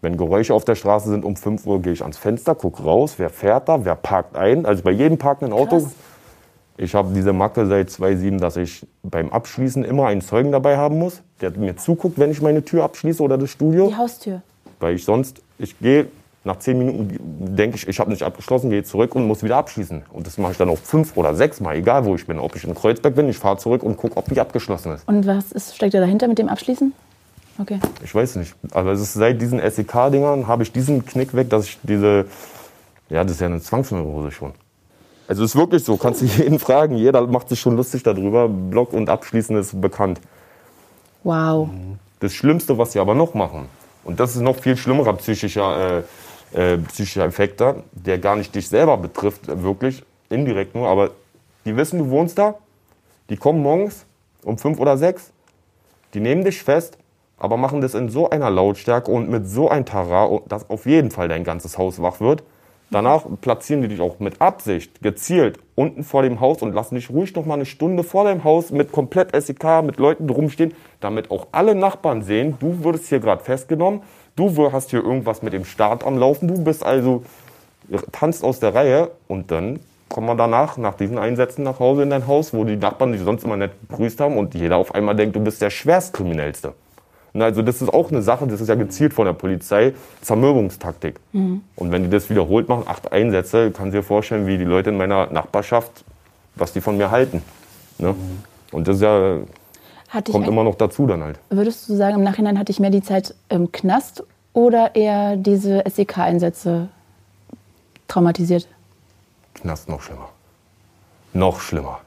Speaker 1: Wenn Geräusche auf der Straße sind, um 5 Uhr gehe ich ans Fenster, gucke raus, wer fährt da, wer parkt ein. Also bei jedem parkenden Auto. Krass. Ich habe diese Macke seit 2007, dass ich beim Abschließen immer einen Zeugen dabei haben muss, der mir zuguckt, wenn ich meine Tür abschließe oder das Studio.
Speaker 2: Die Haustür.
Speaker 1: Weil ich sonst, ich gehe nach zehn Minuten denke ich, ich habe nicht abgeschlossen, gehe zurück und muss wieder abschließen. Und das mache ich dann auch fünf oder sechs Mal, egal wo ich bin. Ob ich in Kreuzberg bin, ich fahre zurück und gucke, ob die abgeschlossen ist.
Speaker 2: Und was ist, steckt da dahinter mit dem Abschließen? Okay.
Speaker 1: Ich weiß nicht. Aber es ist seit diesen SEK-Dingern habe ich diesen Knick weg, dass ich diese, ja, das ist ja eine Zwangsneurose schon. Also es ist wirklich so, kannst du (laughs) jeden fragen, jeder macht sich schon lustig darüber. Block und Abschließen ist bekannt.
Speaker 2: Wow.
Speaker 1: Das Schlimmste, was sie aber noch machen, und das ist noch viel schlimmerer psychischer äh, äh, psychischer Effekt da, der gar nicht dich selber betrifft, wirklich, indirekt nur, aber die wissen, du wohnst da, die kommen morgens um fünf oder sechs, die nehmen dich fest, aber machen das in so einer Lautstärke und mit so ein Tara, dass auf jeden Fall dein ganzes Haus wach wird. Danach platzieren die dich auch mit Absicht, gezielt, unten vor dem Haus und lassen dich ruhig noch mal eine Stunde vor deinem Haus mit komplett SEK, mit Leuten drumstehen, damit auch alle Nachbarn sehen, du wurdest hier gerade festgenommen, Du hast hier irgendwas mit dem Staat am Laufen, du bist also, tanzt aus der Reihe und dann kommt man danach, nach diesen Einsätzen nach Hause in dein Haus, wo die Nachbarn dich sonst immer nett begrüßt haben und jeder auf einmal denkt, du bist der Schwerstkriminellste. Und also das ist auch eine Sache, das ist ja gezielt von der Polizei, Zermürbungstaktik. Mhm. Und wenn die das wiederholt machen, acht Einsätze, kann sich vorstellen, wie die Leute in meiner Nachbarschaft, was die von mir halten. Ne? Mhm. Und das ist ja hatte Kommt immer noch dazu dann halt.
Speaker 2: Würdest du sagen, im Nachhinein hatte ich mehr die Zeit im Knast oder eher diese SEK-Einsätze traumatisiert?
Speaker 1: Knast noch schlimmer. Noch schlimmer.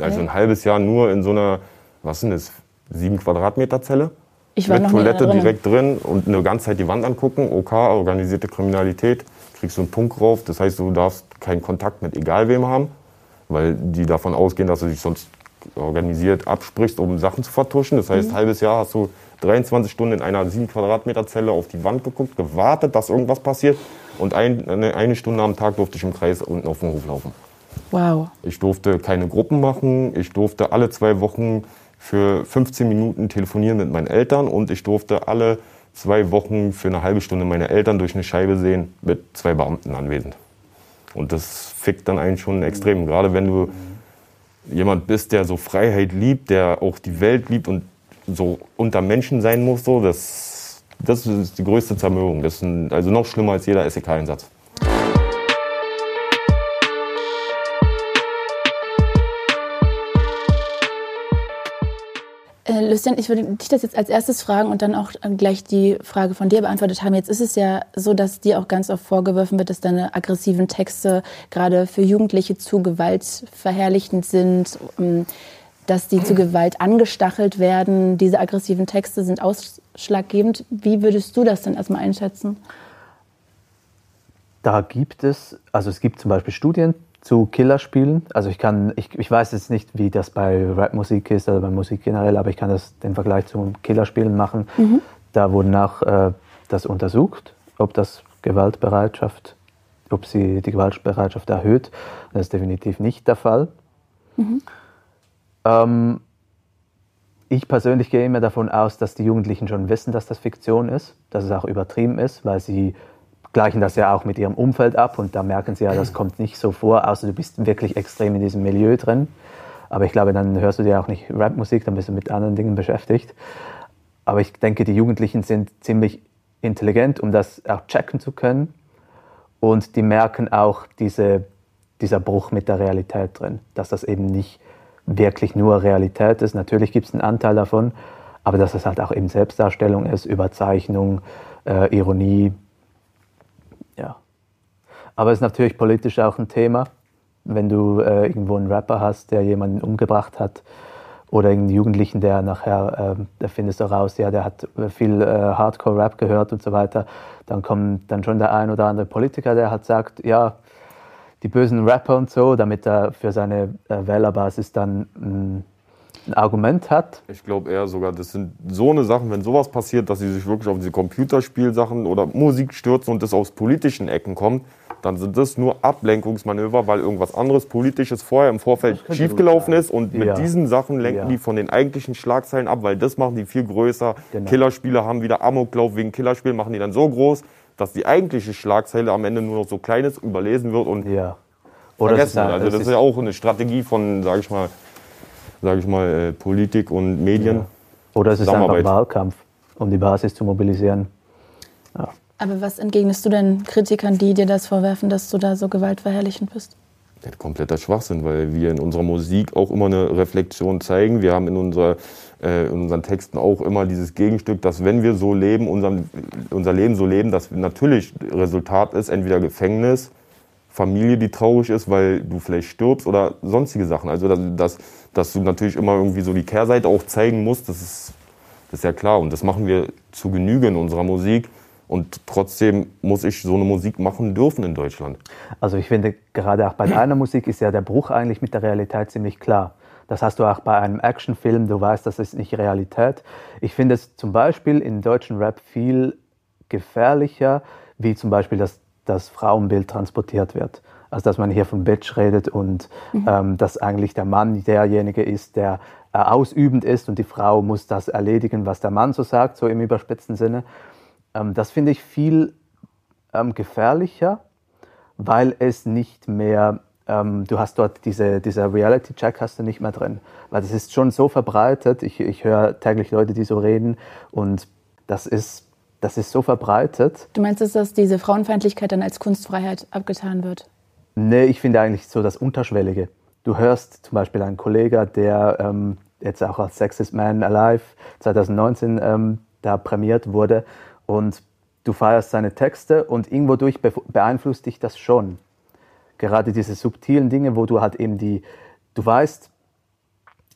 Speaker 1: Also ein halbes Jahr nur in so einer, was sind das, sieben Quadratmeter Zelle?
Speaker 2: Ich war
Speaker 1: mit Toilette direkt drin und eine ganze Zeit die Wand angucken. OK, organisierte Kriminalität, kriegst du einen Punkt drauf. Das heißt, du darfst keinen Kontakt mit egal wem haben, weil die davon ausgehen, dass du dich sonst organisiert absprichst, um Sachen zu vertuschen. Das heißt, mhm. halbes Jahr hast du 23 Stunden in einer 7 Quadratmeter Zelle auf die Wand geguckt, gewartet, dass irgendwas passiert. Und ein, eine, eine Stunde am Tag durfte ich im Kreis unten auf dem Hof laufen.
Speaker 2: Wow.
Speaker 1: Ich durfte keine Gruppen machen. Ich durfte alle zwei Wochen für 15 Minuten telefonieren mit meinen Eltern und ich durfte alle zwei Wochen für eine halbe Stunde meine Eltern durch eine Scheibe sehen mit zwei Beamten anwesend. Und das fickt dann einen schon extrem. Gerade wenn du jemand bist, der so Freiheit liebt, der auch die Welt liebt und so unter Menschen sein muss, so, das, das ist die größte Zermürbung. Das ist ein, also noch schlimmer als jeder SEK-Einsatz.
Speaker 2: Äh, Lucien, ich würde dich das jetzt als erstes fragen und dann auch äh, gleich die Frage von dir beantwortet haben. Jetzt ist es ja so, dass dir auch ganz oft vorgeworfen wird, dass deine aggressiven Texte gerade für Jugendliche zu gewaltverherrlichend sind. Ähm, dass die zu Gewalt angestachelt werden. Diese aggressiven Texte sind ausschlaggebend. Wie würdest du das denn erstmal einschätzen?
Speaker 3: Da gibt es, also es gibt zum Beispiel Studien zu Killerspielen. Also ich kann, ich, ich weiß jetzt nicht, wie das bei Rapmusik ist oder bei Musik generell, aber ich kann das den Vergleich zu Killerspielen machen. Mhm. Da wurde nach äh, das untersucht, ob das Gewaltbereitschaft, ob sie die Gewaltbereitschaft erhöht. Das ist definitiv nicht der Fall. Mhm. Ähm, ich persönlich gehe immer davon aus, dass die Jugendlichen schon wissen, dass das Fiktion ist, dass es auch übertrieben ist, weil sie gleichen das ja auch mit ihrem Umfeld ab und da merken sie ja, das (clears throat) kommt nicht so vor, außer du bist wirklich extrem in diesem Milieu drin. Aber ich glaube, dann hörst du dir auch nicht Rapmusik, dann bist du mit anderen Dingen beschäftigt. Aber ich denke, die Jugendlichen sind ziemlich intelligent, um das auch checken zu können. Und die merken auch diese, dieser Bruch mit der Realität drin, dass das eben nicht wirklich nur Realität ist. Natürlich gibt es einen Anteil davon, aber dass es halt auch eben Selbstdarstellung ist, Überzeichnung, äh, Ironie. Aber es ist natürlich politisch auch ein Thema. Wenn du äh, irgendwo einen Rapper hast, der jemanden umgebracht hat, oder irgendeinen Jugendlichen, der nachher, äh, da findest du raus, ja, der hat viel äh, Hardcore-Rap gehört und so weiter, dann kommt dann schon der ein oder andere Politiker, der halt sagt, ja, die bösen Rapper und so, damit er für seine äh, Wählerbasis dann ein, ein Argument hat.
Speaker 1: Ich glaube eher sogar, das sind so eine Sachen, wenn sowas passiert, dass sie sich wirklich auf diese Computerspielsachen oder Musik stürzen und das aus politischen Ecken kommt, dann sind das nur Ablenkungsmanöver, weil irgendwas anderes Politisches vorher im Vorfeld schiefgelaufen ist und mit ja. diesen Sachen lenken ja. die von den eigentlichen Schlagzeilen ab, weil das machen die viel größer. Genau. Killerspiele haben wieder Amoklauf wegen Killerspielen, machen die dann so groß, dass die eigentliche Schlagzeile am Ende nur noch so klein ist, überlesen wird und ja. Oder vergessen wird. Also das ist ja auch eine Strategie von, sage ich mal, sage ich mal, äh, Politik und Medien. Ja.
Speaker 3: Oder es ist einfach Wahlkampf, um die Basis zu mobilisieren.
Speaker 2: Ja. Aber was entgegnest du denn Kritikern, die dir das vorwerfen, dass du da so gewaltverherrlichend bist?
Speaker 1: Ja, kompletter Schwachsinn, weil wir in unserer Musik auch immer eine Reflexion zeigen. Wir haben in, unserer, äh, in unseren Texten auch immer dieses Gegenstück, dass wenn wir so leben, unser, unser Leben so leben, dass natürlich Resultat ist, entweder Gefängnis, Familie, die traurig ist, weil du vielleicht stirbst oder sonstige Sachen. Also dass, dass, dass du natürlich immer irgendwie so die Kehrseite auch zeigen musst, das ist, das ist ja klar. Und das machen wir zu Genüge in unserer Musik. Und trotzdem muss ich so eine Musik machen dürfen in Deutschland.
Speaker 3: Also ich finde, gerade auch bei deiner Musik ist ja der Bruch eigentlich mit der Realität ziemlich klar. Das hast du auch bei einem Actionfilm, du weißt, das ist nicht Realität. Ich finde es zum Beispiel in deutschen Rap viel gefährlicher, wie zum Beispiel das, das Frauenbild transportiert wird. Also dass man hier von Bitch redet und mhm. ähm, dass eigentlich der Mann derjenige ist, der äh, ausübend ist und die Frau muss das erledigen, was der Mann so sagt, so im überspitzten Sinne. Ähm, das finde ich viel ähm, gefährlicher, weil es nicht mehr, ähm, du hast dort diese, dieser Reality-Check hast du nicht mehr drin. Weil das ist schon so verbreitet, ich, ich höre täglich Leute, die so reden und das ist, das ist so verbreitet.
Speaker 2: Du meinst, dass diese Frauenfeindlichkeit dann als Kunstfreiheit abgetan wird?
Speaker 3: Nee, ich finde eigentlich so das Unterschwellige. Du hörst zum Beispiel einen Kollegen, der ähm, jetzt auch als Sexist Man Alive 2019 ähm, da prämiert wurde und du feierst seine Texte und irgendwo durch beeinflusst dich das schon. Gerade diese subtilen Dinge, wo du halt eben die, du weißt,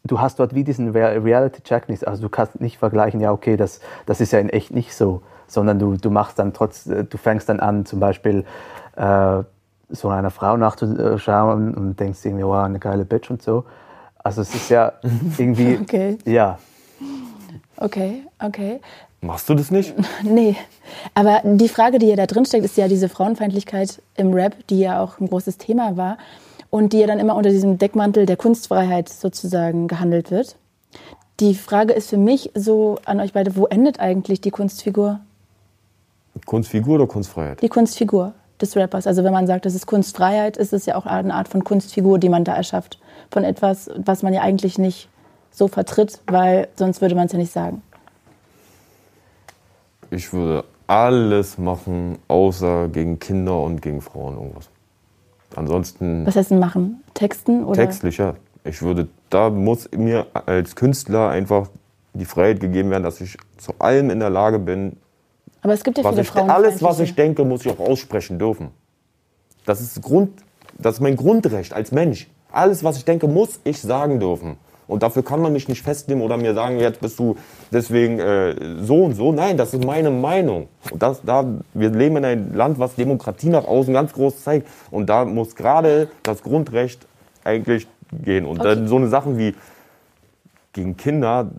Speaker 3: du hast dort wie diesen Reality-Check nicht, also du kannst nicht vergleichen, ja okay, das, das ist ja in echt nicht so, sondern du, du machst dann trotz, du fängst dann an, zum Beispiel äh, so einer Frau nachzuschauen und denkst irgendwie, wow, eine geile Bitch und so. Also es ist ja (laughs) irgendwie, okay. ja.
Speaker 2: Okay, okay.
Speaker 1: Machst du das nicht? (laughs)
Speaker 2: Nee. Aber die Frage, die ja da drin steckt, ist ja diese Frauenfeindlichkeit im Rap, die ja auch ein großes Thema war und die ja dann immer unter diesem Deckmantel der Kunstfreiheit sozusagen gehandelt wird. Die Frage ist für mich so an euch beide, wo endet eigentlich die Kunstfigur?
Speaker 1: Kunstfigur oder Kunstfreiheit?
Speaker 2: Die Kunstfigur des Rappers. Also wenn man sagt, das ist Kunstfreiheit, ist es ja auch eine Art von Kunstfigur, die man da erschafft. Von etwas, was man ja eigentlich nicht so vertritt, weil sonst würde man es ja nicht sagen
Speaker 1: ich würde alles machen, außer gegen Kinder und gegen Frauen irgendwas. Ansonsten.
Speaker 2: Was heißt denn machen? Texten oder?
Speaker 1: Textlich, ja. Ich würde, da muss mir als Künstler einfach die Freiheit gegeben werden, dass ich zu allem in der Lage bin.
Speaker 2: Aber es gibt ja viele
Speaker 1: ich,
Speaker 2: Frauen.
Speaker 1: Alles, was ich denke, muss ich auch aussprechen dürfen. Das ist Grund, das ist mein Grundrecht als Mensch. Alles, was ich denke, muss ich sagen dürfen. Und dafür kann man mich nicht festnehmen oder mir sagen, jetzt bist du deswegen äh, so und so. Nein, das ist meine Meinung. Und das, da, wir leben in einem Land, was Demokratie nach außen ganz groß zeigt. Und da muss gerade das Grundrecht eigentlich gehen. Und
Speaker 2: Okay.
Speaker 1: dann so eine Sachen wie gegen Kinder,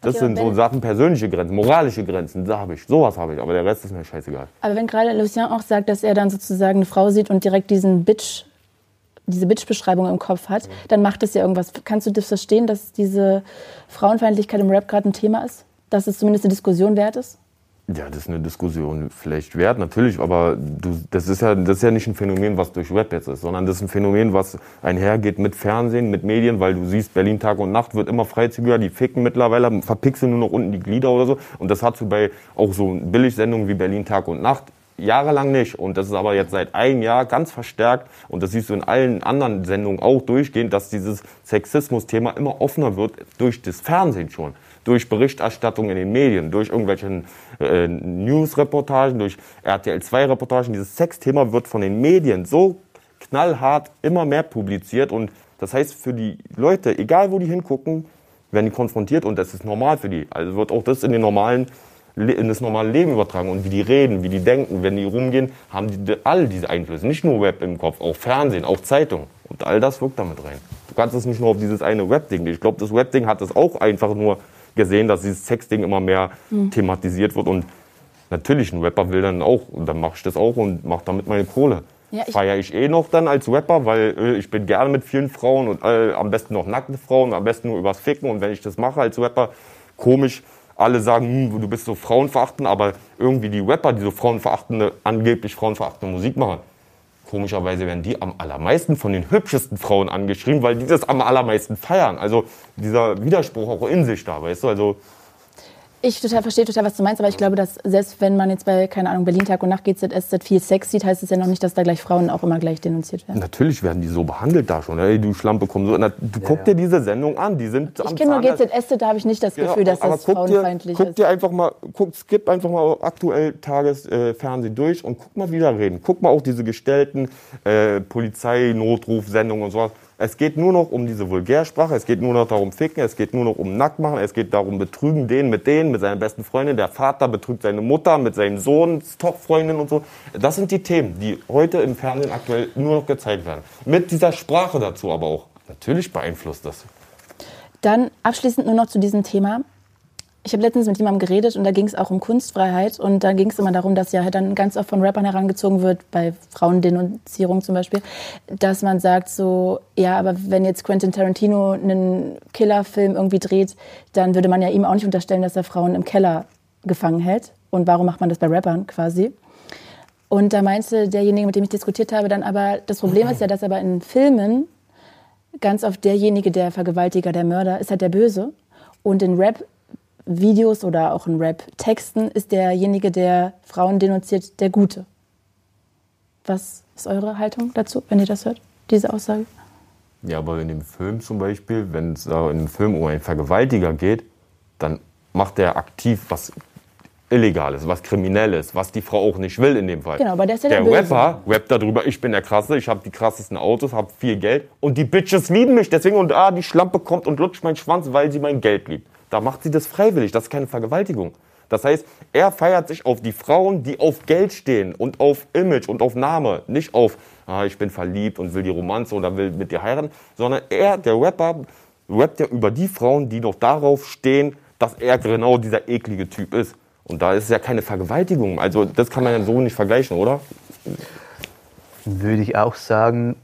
Speaker 1: das
Speaker 2: Okay,
Speaker 1: sind so Sachen, persönliche Grenzen, moralische Grenzen, da habe ich, sowas habe ich. Aber der Rest ist mir scheißegal.
Speaker 2: Aber wenn gerade Lucien auch sagt, dass er dann sozusagen eine Frau sieht und direkt diesen Bitch, diese Bitch-Beschreibung im Kopf hat, dann macht es ja irgendwas. Kannst du das verstehen, dass diese Frauenfeindlichkeit im Rap gerade ein Thema ist? Dass es zumindest eine Diskussion wert ist?
Speaker 1: Ja, das ist eine Diskussion vielleicht wert, natürlich, aber du, das, ist ja, das ist ja nicht ein Phänomen, was durch Rap jetzt ist, sondern das ist ein Phänomen, was einhergeht mit Fernsehen, mit Medien, weil du siehst, Berlin Tag und Nacht wird immer freizügiger, die ficken mittlerweile, verpixeln nur noch unten die Glieder oder so. Und das hast du bei auch so Billigsendungen wie Berlin Tag und Nacht jahrelang nicht. Und das ist aber jetzt seit einem Jahr ganz verstärkt. Und das siehst du in allen anderen Sendungen auch durchgehend, dass dieses Sexismus-Thema immer offener wird durch das Fernsehen schon. Durch Berichterstattung in den Medien, durch irgendwelche äh, News-Reportagen, durch RTL-2-Reportagen. Dieses Sexthema wird von den Medien so knallhart immer mehr publiziert. Und das heißt, für die Leute, egal wo die hingucken, werden die konfrontiert und das ist normal für die. Also wird auch das in den normalen Le- in das normale Leben übertragen und wie die reden, wie die denken, wenn die rumgehen, haben die all diese Einflüsse, nicht nur Web im Kopf, auch Fernsehen, auch Zeitung und all das wirkt damit rein. Du kannst es nicht nur auf dieses eine Web-Ding. Ich glaube, das Web-Ding hat es auch einfach nur gesehen, dass dieses Sex-Ding immer mehr thematisiert wird und natürlich ein Rapper will dann auch und dann mache ich das auch und mache damit meine Kohle.
Speaker 2: Ja, ich-
Speaker 1: Feiere ich eh noch dann als Rapper, weil äh, ich bin gerne mit vielen Frauen und äh, am besten noch nackte Frauen, am besten nur übers Ficken. Und wenn ich das mache als Rapper, komisch, alle sagen, hm, du bist so frauenverachtend, aber irgendwie die Rapper, die so frauenverachtende, angeblich frauenverachtende Musik machen, komischerweise werden die am allermeisten von den hübschesten Frauen angeschrieben, weil die das am allermeisten feiern. Also dieser Widerspruch auch in sich da, weißt du? Also
Speaker 2: Ich total verstehe total, was du meinst, aber ich glaube, dass selbst wenn man jetzt bei, keine Ahnung, Berlin Tag und Nacht GZSZ viel Sex sieht, heißt es ja noch nicht, dass da gleich Frauen auch immer gleich denunziert werden.
Speaker 1: Natürlich werden die so behandelt da schon. Ey, du Schlampe, komm so. Na, du guck dir diese Sendung an. Die sind
Speaker 2: Ich kenne nur GZSZ, da habe ich nicht das
Speaker 1: Ja,
Speaker 2: Gefühl, dass
Speaker 1: aber
Speaker 2: das
Speaker 1: guck dir,
Speaker 2: frauenfeindlich
Speaker 1: guck
Speaker 2: ist.
Speaker 1: dir einfach mal, guck, skip einfach mal aktuell Tagesfernsehen äh, durch und guck mal, wie da reden. Guck mal auch diese gestellten äh, Polizei-Notrufsendungen und sowas. Es geht nur noch um diese Vulgärsprache, es geht nur noch darum Ficken, es geht nur noch um Nacktmachen, es geht darum Betrügen den mit denen, mit seiner besten Freundin. Der Vater betrügt seine Mutter mit seinem Sohn, Top-Freundin und so. Das sind die Themen, die heute im Fernsehen aktuell nur noch gezeigt werden. Mit dieser Sprache dazu aber auch. Natürlich beeinflusst das.
Speaker 2: Dann abschließend nur noch zu diesem Thema. Ich habe letztens mit jemandem geredet und da ging es auch um Kunstfreiheit und da ging es immer darum, dass ja halt dann ganz oft von Rappern herangezogen wird, bei Frauendenunzierung zum Beispiel, dass man sagt so, ja, aber wenn jetzt Quentin Tarantino einen Killerfilm irgendwie dreht, dann würde man ja ihm auch nicht unterstellen, dass er Frauen im Keller gefangen hält. Und warum macht man das bei Rappern quasi? Und da meinte derjenige, mit dem ich diskutiert habe, dann aber, das Problem ist ja, dass aber in Filmen ganz oft derjenige, der Vergewaltiger, der Mörder, ist halt der Böse. Und in Rap-Videos oder auch in Rap-Texten ist derjenige, der Frauen denunziert, der Gute. Was ist eure Haltung dazu, wenn ihr das hört, diese Aussage?
Speaker 1: Ja, aber in dem Film zum Beispiel, wenn es in einem Film um einen Vergewaltiger geht, dann macht er aktiv was Illegales, was Kriminelles, was die Frau auch nicht will in dem Fall.
Speaker 2: Genau, aber der ist ja der
Speaker 1: der. Rapper rappt darüber, ich bin der Krasse, ich habe die krassesten Autos, habe viel Geld und die Bitches lieben mich deswegen und ah, die Schlampe kommt und lutscht meinen Schwanz, weil sie mein Geld liebt. Da macht sie das freiwillig, das ist keine Vergewaltigung. Das heißt, er feiert sich auf die Frauen, die auf Geld stehen und auf Image und auf Name, nicht auf, ah, ich bin verliebt und will die Romanze oder will mit dir heiraten, sondern er, der Rapper, rappt ja über die Frauen, die noch darauf stehen, dass er genau dieser eklige Typ ist. Und da ist ja keine Vergewaltigung. Also das kann man ja so nicht vergleichen, oder?
Speaker 3: Würde ich auch sagen,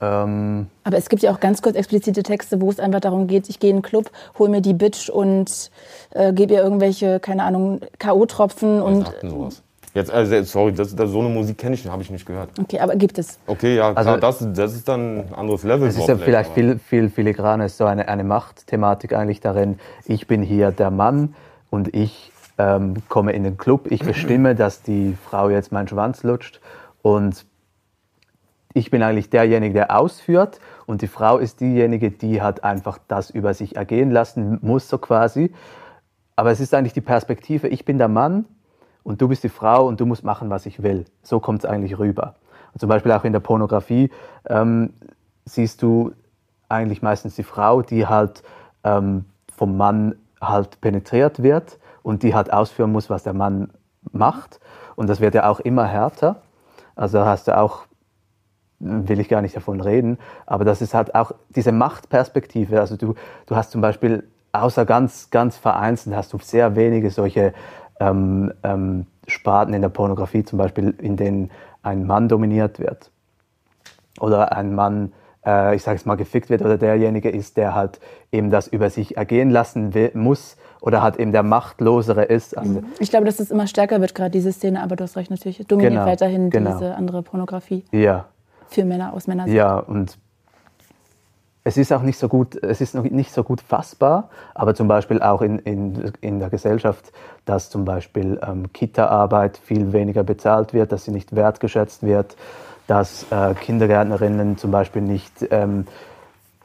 Speaker 3: ähm,
Speaker 2: Aber es gibt ja auch ganz kurz explizite Texte, wo es einfach darum geht, ich gehe in einen Club, hol mir die Bitch und äh, gebe ihr irgendwelche, keine Ahnung, K.O.-Tropfen und.
Speaker 1: sowas? Jetzt, also, sorry, das, das, so eine Musik kenne ich, habe ich nicht gehört.
Speaker 2: Okay, aber gibt es.
Speaker 1: Okay, ja,
Speaker 3: Also-
Speaker 1: klar, das, das ist dann ein anderes Level.
Speaker 3: Es ist ja vielleicht
Speaker 1: aber-
Speaker 3: viel, viel filigranes, so eine, eine Machtthematik eigentlich darin. Ich bin hier der Mann und ich ähm, komme in den Club, ich bestimme, dass die Frau jetzt meinen Schwanz lutscht und ich bin eigentlich derjenige, der ausführt und die Frau ist diejenige, die hat einfach das über sich ergehen lassen muss, so quasi. Aber es ist eigentlich die Perspektive, ich bin der Mann und du bist die Frau und du musst machen, was ich will. So kommt es eigentlich rüber. Und zum Beispiel auch in der Pornografie ähm, siehst du eigentlich meistens die Frau, die halt ähm, vom Mann halt penetriert wird und die halt ausführen muss, was der Mann macht. Und das wird ja auch immer härter. Also hast du auch, will ich gar nicht davon reden, aber das ist halt auch diese Machtperspektive. Also du, du hast zum Beispiel, außer ganz, ganz vereinzelt, hast du sehr wenige solche ähm, ähm, Sparten in der Pornografie, zum Beispiel, in denen ein Mann dominiert wird. Oder ein Mann, äh, ich sage es mal, gefickt wird oder derjenige ist, der halt eben das über sich ergehen lassen will, muss oder halt eben der Machtlosere ist. Also
Speaker 2: Ich glaube, dass es immer stärker wird, gerade diese Szene, aber du hast recht, natürlich dominiert
Speaker 3: Genau,
Speaker 2: weiterhin
Speaker 3: genau.
Speaker 2: diese andere Pornografie
Speaker 3: ja,
Speaker 2: für Männer aus Männersicht.
Speaker 3: ja, und es ist auch nicht so gut, es ist noch nicht so gut fassbar, aber zum Beispiel auch in, in, in der Gesellschaft, dass zum Beispiel ähm, Kita-Arbeit viel weniger bezahlt wird, dass sie nicht wertgeschätzt wird, dass äh, Kindergärtnerinnen zum Beispiel nicht ähm,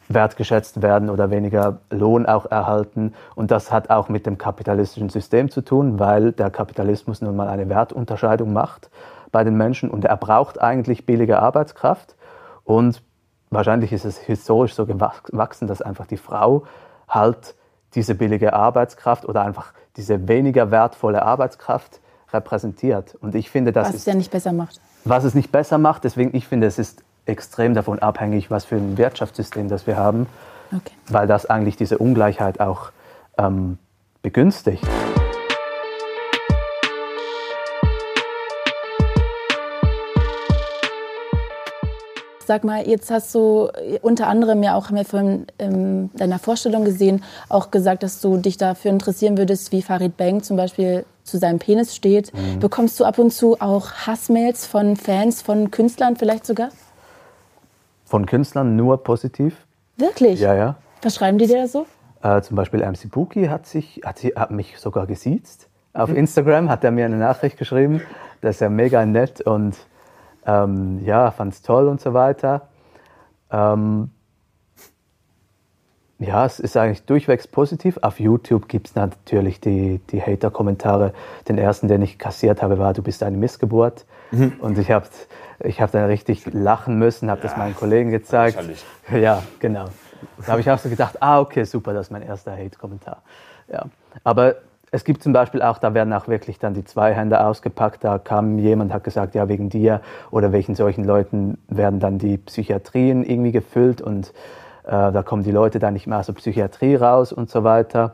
Speaker 3: wertgeschätzt werden oder weniger Lohn auch erhalten. Und das hat auch mit dem kapitalistischen System zu tun, weil der Kapitalismus nun mal eine Wertunterscheidung macht bei den Menschen und er braucht eigentlich billige Arbeitskraft. Und wahrscheinlich ist es historisch so gewachsen, dass einfach die Frau halt diese billige Arbeitskraft oder einfach diese weniger wertvolle Arbeitskraft repräsentiert. Und ich finde, das
Speaker 2: Was
Speaker 3: ist
Speaker 2: es ja nicht besser macht.
Speaker 3: was es nicht besser macht. Deswegen, ich finde, es ist extrem davon abhängig, was für ein Wirtschaftssystem das wir haben,
Speaker 2: Okay.
Speaker 3: weil das eigentlich diese Ungleichheit auch ähm, begünstigt.
Speaker 2: Sag mal, jetzt hast du äh, unter anderem ja auch, haben wir vorhin in deiner Vorstellung gesehen, auch gesagt, dass du dich dafür interessieren würdest, wie Farid Bang zum Beispiel zu seinem Penis steht.
Speaker 3: Mhm.
Speaker 2: Bekommst du ab und zu auch Hassmails von Fans, von Künstlern vielleicht sogar?
Speaker 3: Von Künstlern nur positiv.
Speaker 2: Wirklich?
Speaker 3: Ja, ja.
Speaker 2: Was schreiben die dir da so?
Speaker 3: Äh, zum Beispiel MC Buki hat, sich, hat, sie, hat mich sogar gesiezt. Auf Instagram hat er mir eine Nachricht geschrieben. Das ist ja mega nett und ähm, ja, fand es toll und so weiter. Ähm, ja, es ist eigentlich durchwegs positiv. Auf YouTube gibt es natürlich die, die Hater-Kommentare. Den ersten, den ich kassiert habe, war, du bist eine Missgeburt. Und ich habe ich hab dann richtig lachen müssen, habe das meinen Kollegen gezeigt. Ja, genau. Da habe ich auch so gedacht, ah, okay, super, das ist mein erster Hate-Kommentar. Ja. Aber es gibt zum Beispiel auch, da werden auch wirklich dann die zwei Hände ausgepackt. Da kam jemand, hat gesagt, ja, wegen dir oder wegen solchen Leuten werden dann die Psychiatrien irgendwie gefüllt und äh, da kommen die Leute dann nicht mehr aus der Psychiatrie raus und so weiter.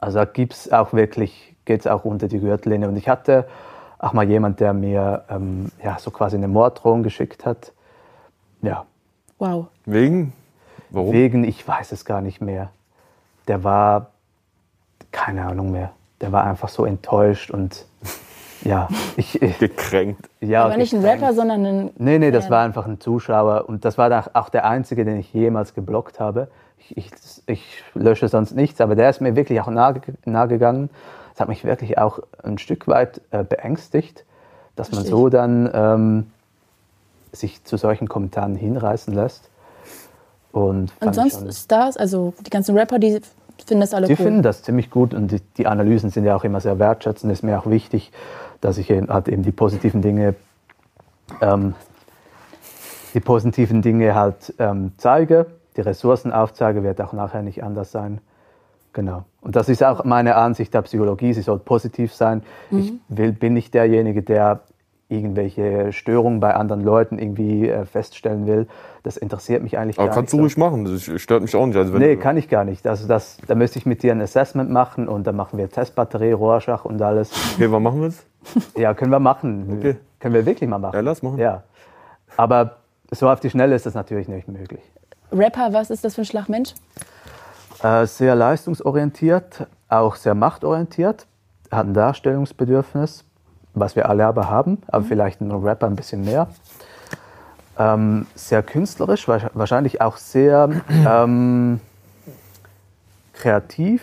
Speaker 3: Also da gibt's auch wirklich, geht es auch unter die Gürtellinie. Und ich hatte auch mal jemand, der mir ähm, ja, so quasi eine Morddrohung geschickt hat. Ja,
Speaker 2: Wow.
Speaker 1: Wegen? Warum?
Speaker 3: wegen, ich weiß es gar nicht mehr. Der war, keine Ahnung mehr. Der war einfach so enttäuscht und ja, ich, ich (laughs)
Speaker 1: Gekränkt.
Speaker 3: ja,
Speaker 2: Aber nicht ein
Speaker 3: gekränkt.
Speaker 2: Rapper, sondern ein.
Speaker 3: Nee, nee, das war einfach ein Zuschauer und das war dann auch der einzige, den ich jemals geblockt habe. Ich, ich, ich lösche sonst nichts, aber der ist mir wirklich auch nahe, nahe gegangen. Das hat mich wirklich auch ein Stück weit äh, beängstigt, dass man so dann ähm, sich zu solchen Kommentaren hinreißen lässt. Und,
Speaker 2: Und sonst Stars, also die ganzen Rapper, die finden das alle
Speaker 3: die
Speaker 2: cool.
Speaker 3: finden das ziemlich gut und die, die Analysen sind ja auch immer sehr wertschätzend. Es ist mir auch wichtig, dass ich eben, halt eben die positiven Dinge, ähm, die positiven Dinge halt ähm, zeige, die Ressourcen aufzeige, wird auch nachher nicht anders sein. Genau. Und das ist auch meine Ansicht der Psychologie. Sie soll positiv sein. Ich will, bin nicht derjenige, der irgendwelche Störungen bei anderen Leuten irgendwie äh, feststellen will. Das interessiert mich eigentlich
Speaker 1: Aber
Speaker 3: gar
Speaker 1: kannst
Speaker 3: nicht
Speaker 1: du
Speaker 3: so.
Speaker 1: ruhig machen, das stört mich auch nicht. Also wenn
Speaker 3: Nee,
Speaker 1: du-
Speaker 3: kann ich gar nicht. Also das, da müsste ich mit dir ein Assessment machen und dann machen wir Testbatterie, Rorschach und alles.
Speaker 1: Okay, wann machen wir es? (laughs)
Speaker 3: Ja, können wir machen.
Speaker 1: Okay.
Speaker 3: Können wir wirklich mal machen.
Speaker 1: Ja, lass machen.
Speaker 3: Ja. Aber so auf die Schnelle ist das natürlich nicht möglich.
Speaker 2: Rapper, was ist das für ein Schlagmensch?
Speaker 3: Äh, sehr leistungsorientiert, auch sehr machtorientiert, hat ein Darstellungsbedürfnis, was wir alle aber haben, aber vielleicht ein Rapper ein bisschen mehr. Ähm, sehr künstlerisch, wa- wahrscheinlich auch sehr (clears throat) ähm, kreativ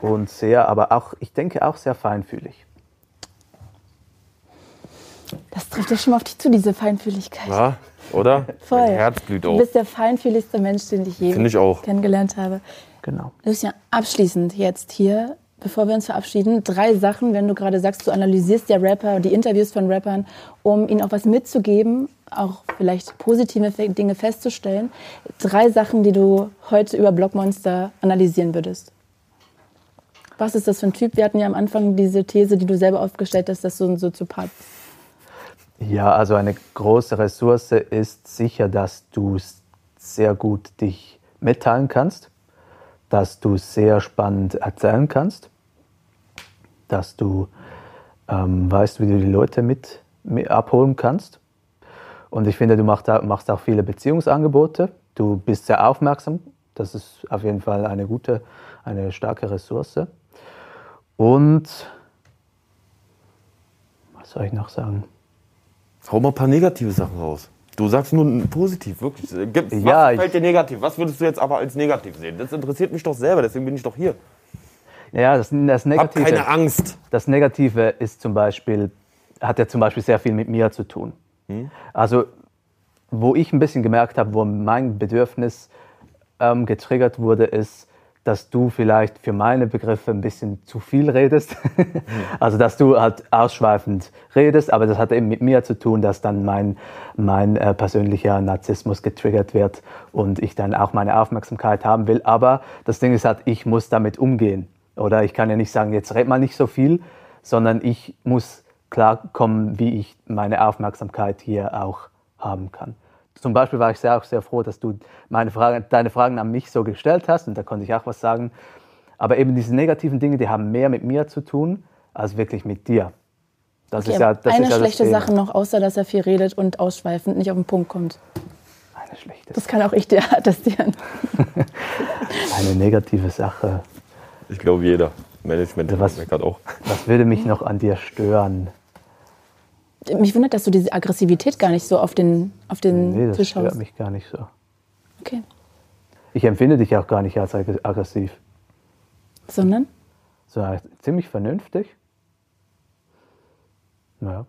Speaker 3: und sehr, aber auch, ich denke auch sehr feinfühlig.
Speaker 2: Das trifft ja schon mal auf dich zu, diese Feinfühligkeit.
Speaker 1: Ja, oder? (laughs)
Speaker 2: Voll.
Speaker 1: Mein Herz blüht
Speaker 2: Du
Speaker 1: auch.
Speaker 2: bist der feinfühligste Mensch, den ich je
Speaker 1: Finde ich auch.
Speaker 2: kennengelernt habe.
Speaker 3: Genau.
Speaker 2: Lucian, abschließend jetzt hier, bevor wir uns verabschieden, drei Sachen, wenn du gerade sagst, du analysierst ja Rapper, die Interviews von Rappern, um ihnen auch was mitzugeben, auch vielleicht positive Dinge festzustellen. Drei Sachen, die du heute über Blockmonster analysieren würdest. Was ist das für ein Typ? Wir hatten ja am Anfang diese These, die du selber aufgestellt hast, dass du ein Soziopath bist.
Speaker 3: Ja, also eine große Ressource ist sicher, dass du sehr gut dich mitteilen kannst, dass du sehr spannend erzählen kannst, dass du ähm, weißt, wie du die Leute mit, mit abholen kannst. Und ich finde, du machst, machst auch viele Beziehungsangebote. Du bist sehr aufmerksam. Das ist auf jeden Fall eine gute, eine starke Ressource. Und was soll ich noch sagen?
Speaker 1: Hau mal ein paar negative Sachen raus. Du sagst nur positiv, wirklich. Gib, was fällt dir negativ? Was würdest du jetzt aber als negativ sehen? Das interessiert mich doch selber, deswegen bin ich doch hier.
Speaker 3: Ja, das, das Negative.
Speaker 1: Hab keine Angst.
Speaker 3: Das Negative ist zum Beispiel, hat ja zum Beispiel sehr viel mit mir zu tun. Hm? Also, wo ich ein bisschen gemerkt habe, wo mein Bedürfnis ähm, getriggert wurde, ist, dass du vielleicht für meine Begriffe ein bisschen zu viel redest. (laughs) also, dass du halt ausschweifend redest, aber das hat eben mit mir zu tun, dass dann mein, mein äh, persönlicher Narzissmus getriggert wird und ich dann auch meine Aufmerksamkeit haben will. Aber das Ding ist halt, ich muss damit umgehen. Oder ich kann ja nicht sagen, jetzt red mal nicht so viel, sondern ich muss klarkommen, wie ich meine Aufmerksamkeit hier auch haben kann zum Beispiel war ich sehr, auch sehr froh, dass du meine Frage, deine Fragen an mich so gestellt hast und da konnte ich auch was sagen. Aber eben diese negativen Dinge, die haben mehr mit mir zu tun, als wirklich mit dir.
Speaker 2: Das okay, ist ja, das eine ist ja schlechte Sache noch, außer dass er viel redet und ausschweifend nicht auf den Punkt kommt.
Speaker 3: Eine schlechte
Speaker 2: Das kann auch ich dir (laughs) attestieren. (laughs)
Speaker 3: eine negative Sache.
Speaker 1: Ich glaube, jeder. Management
Speaker 3: was, auch. Was würde mich noch an dir stören?
Speaker 2: Mich wundert, dass du diese Aggressivität gar nicht so auf den, auf den
Speaker 3: nee, das
Speaker 2: Tisch
Speaker 3: stört mich gar nicht so.
Speaker 2: Okay.
Speaker 3: Ich empfinde dich auch gar nicht als aggressiv.
Speaker 2: Sondern?
Speaker 3: So ziemlich vernünftig. Ja.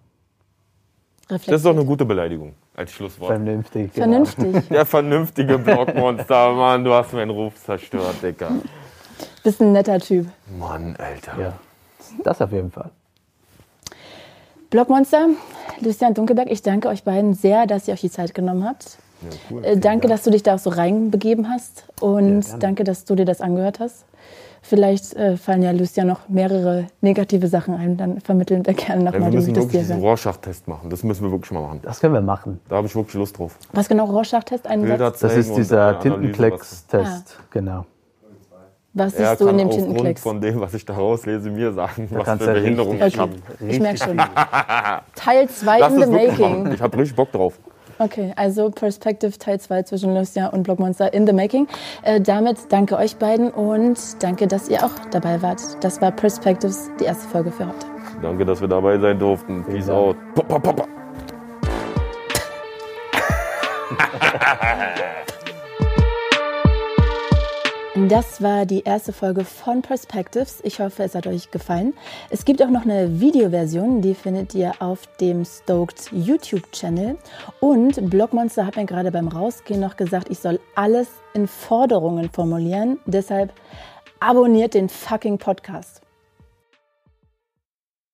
Speaker 1: Das ist doch eine gute Beleidigung als Schlusswort.
Speaker 3: Vernünftig.
Speaker 2: Genau. Vernünftig. (laughs)
Speaker 1: Der vernünftige Blockmonster, Mann, du hast meinen Ruf zerstört, Dicker.
Speaker 2: Bist ein netter Typ.
Speaker 1: Mann, Alter.
Speaker 3: Ja, das auf jeden Fall.
Speaker 2: Blockmonster, Lucian Dunkelberg, ich danke euch beiden sehr, dass ihr euch die Zeit genommen habt. Ja, cool. äh, danke, dass du dich da auch so reinbegeben hast und ja, danke, dass du dir das angehört hast. Vielleicht äh, fallen ja Lucian noch mehrere negative Sachen ein, dann vermitteln wir gerne nochmal ja,
Speaker 1: Wir müssen die, wirklich diesen Rorschach-Test machen, das müssen wir wirklich mal machen.
Speaker 3: Das können wir machen.
Speaker 1: Da habe ich wirklich Lust drauf.
Speaker 2: Was genau, Rorschach-Test?
Speaker 3: Das ist dieser Tintenklecks-Test, ah. genau.
Speaker 2: Was siehst du in dem Tintenklecks?
Speaker 1: von dem, was ich da rauslese, mir sagen, da was für Behinderung
Speaker 2: ich habe. Ich merke schon. Teil 2 in the making.
Speaker 1: Ich habe richtig Bock drauf.
Speaker 2: Okay, also Perspective Teil 2 zwischen Lucia und Blockmonster in the making. Äh, damit danke euch beiden und danke, dass ihr auch dabei wart. Das war Perspectives, die erste Folge für heute.
Speaker 1: Danke, dass wir dabei sein durften. Peace ja. out. Papa, papa. (laughs)
Speaker 2: Das war die erste Folge von Perspectives. Ich hoffe, es hat euch gefallen. Es gibt auch noch eine Videoversion, die findet ihr auf dem Stoked YouTube-Channel. Und Blogmonster hat mir gerade beim Rausgehen noch gesagt, ich soll alles in Forderungen formulieren. Deshalb abonniert den fucking Podcast.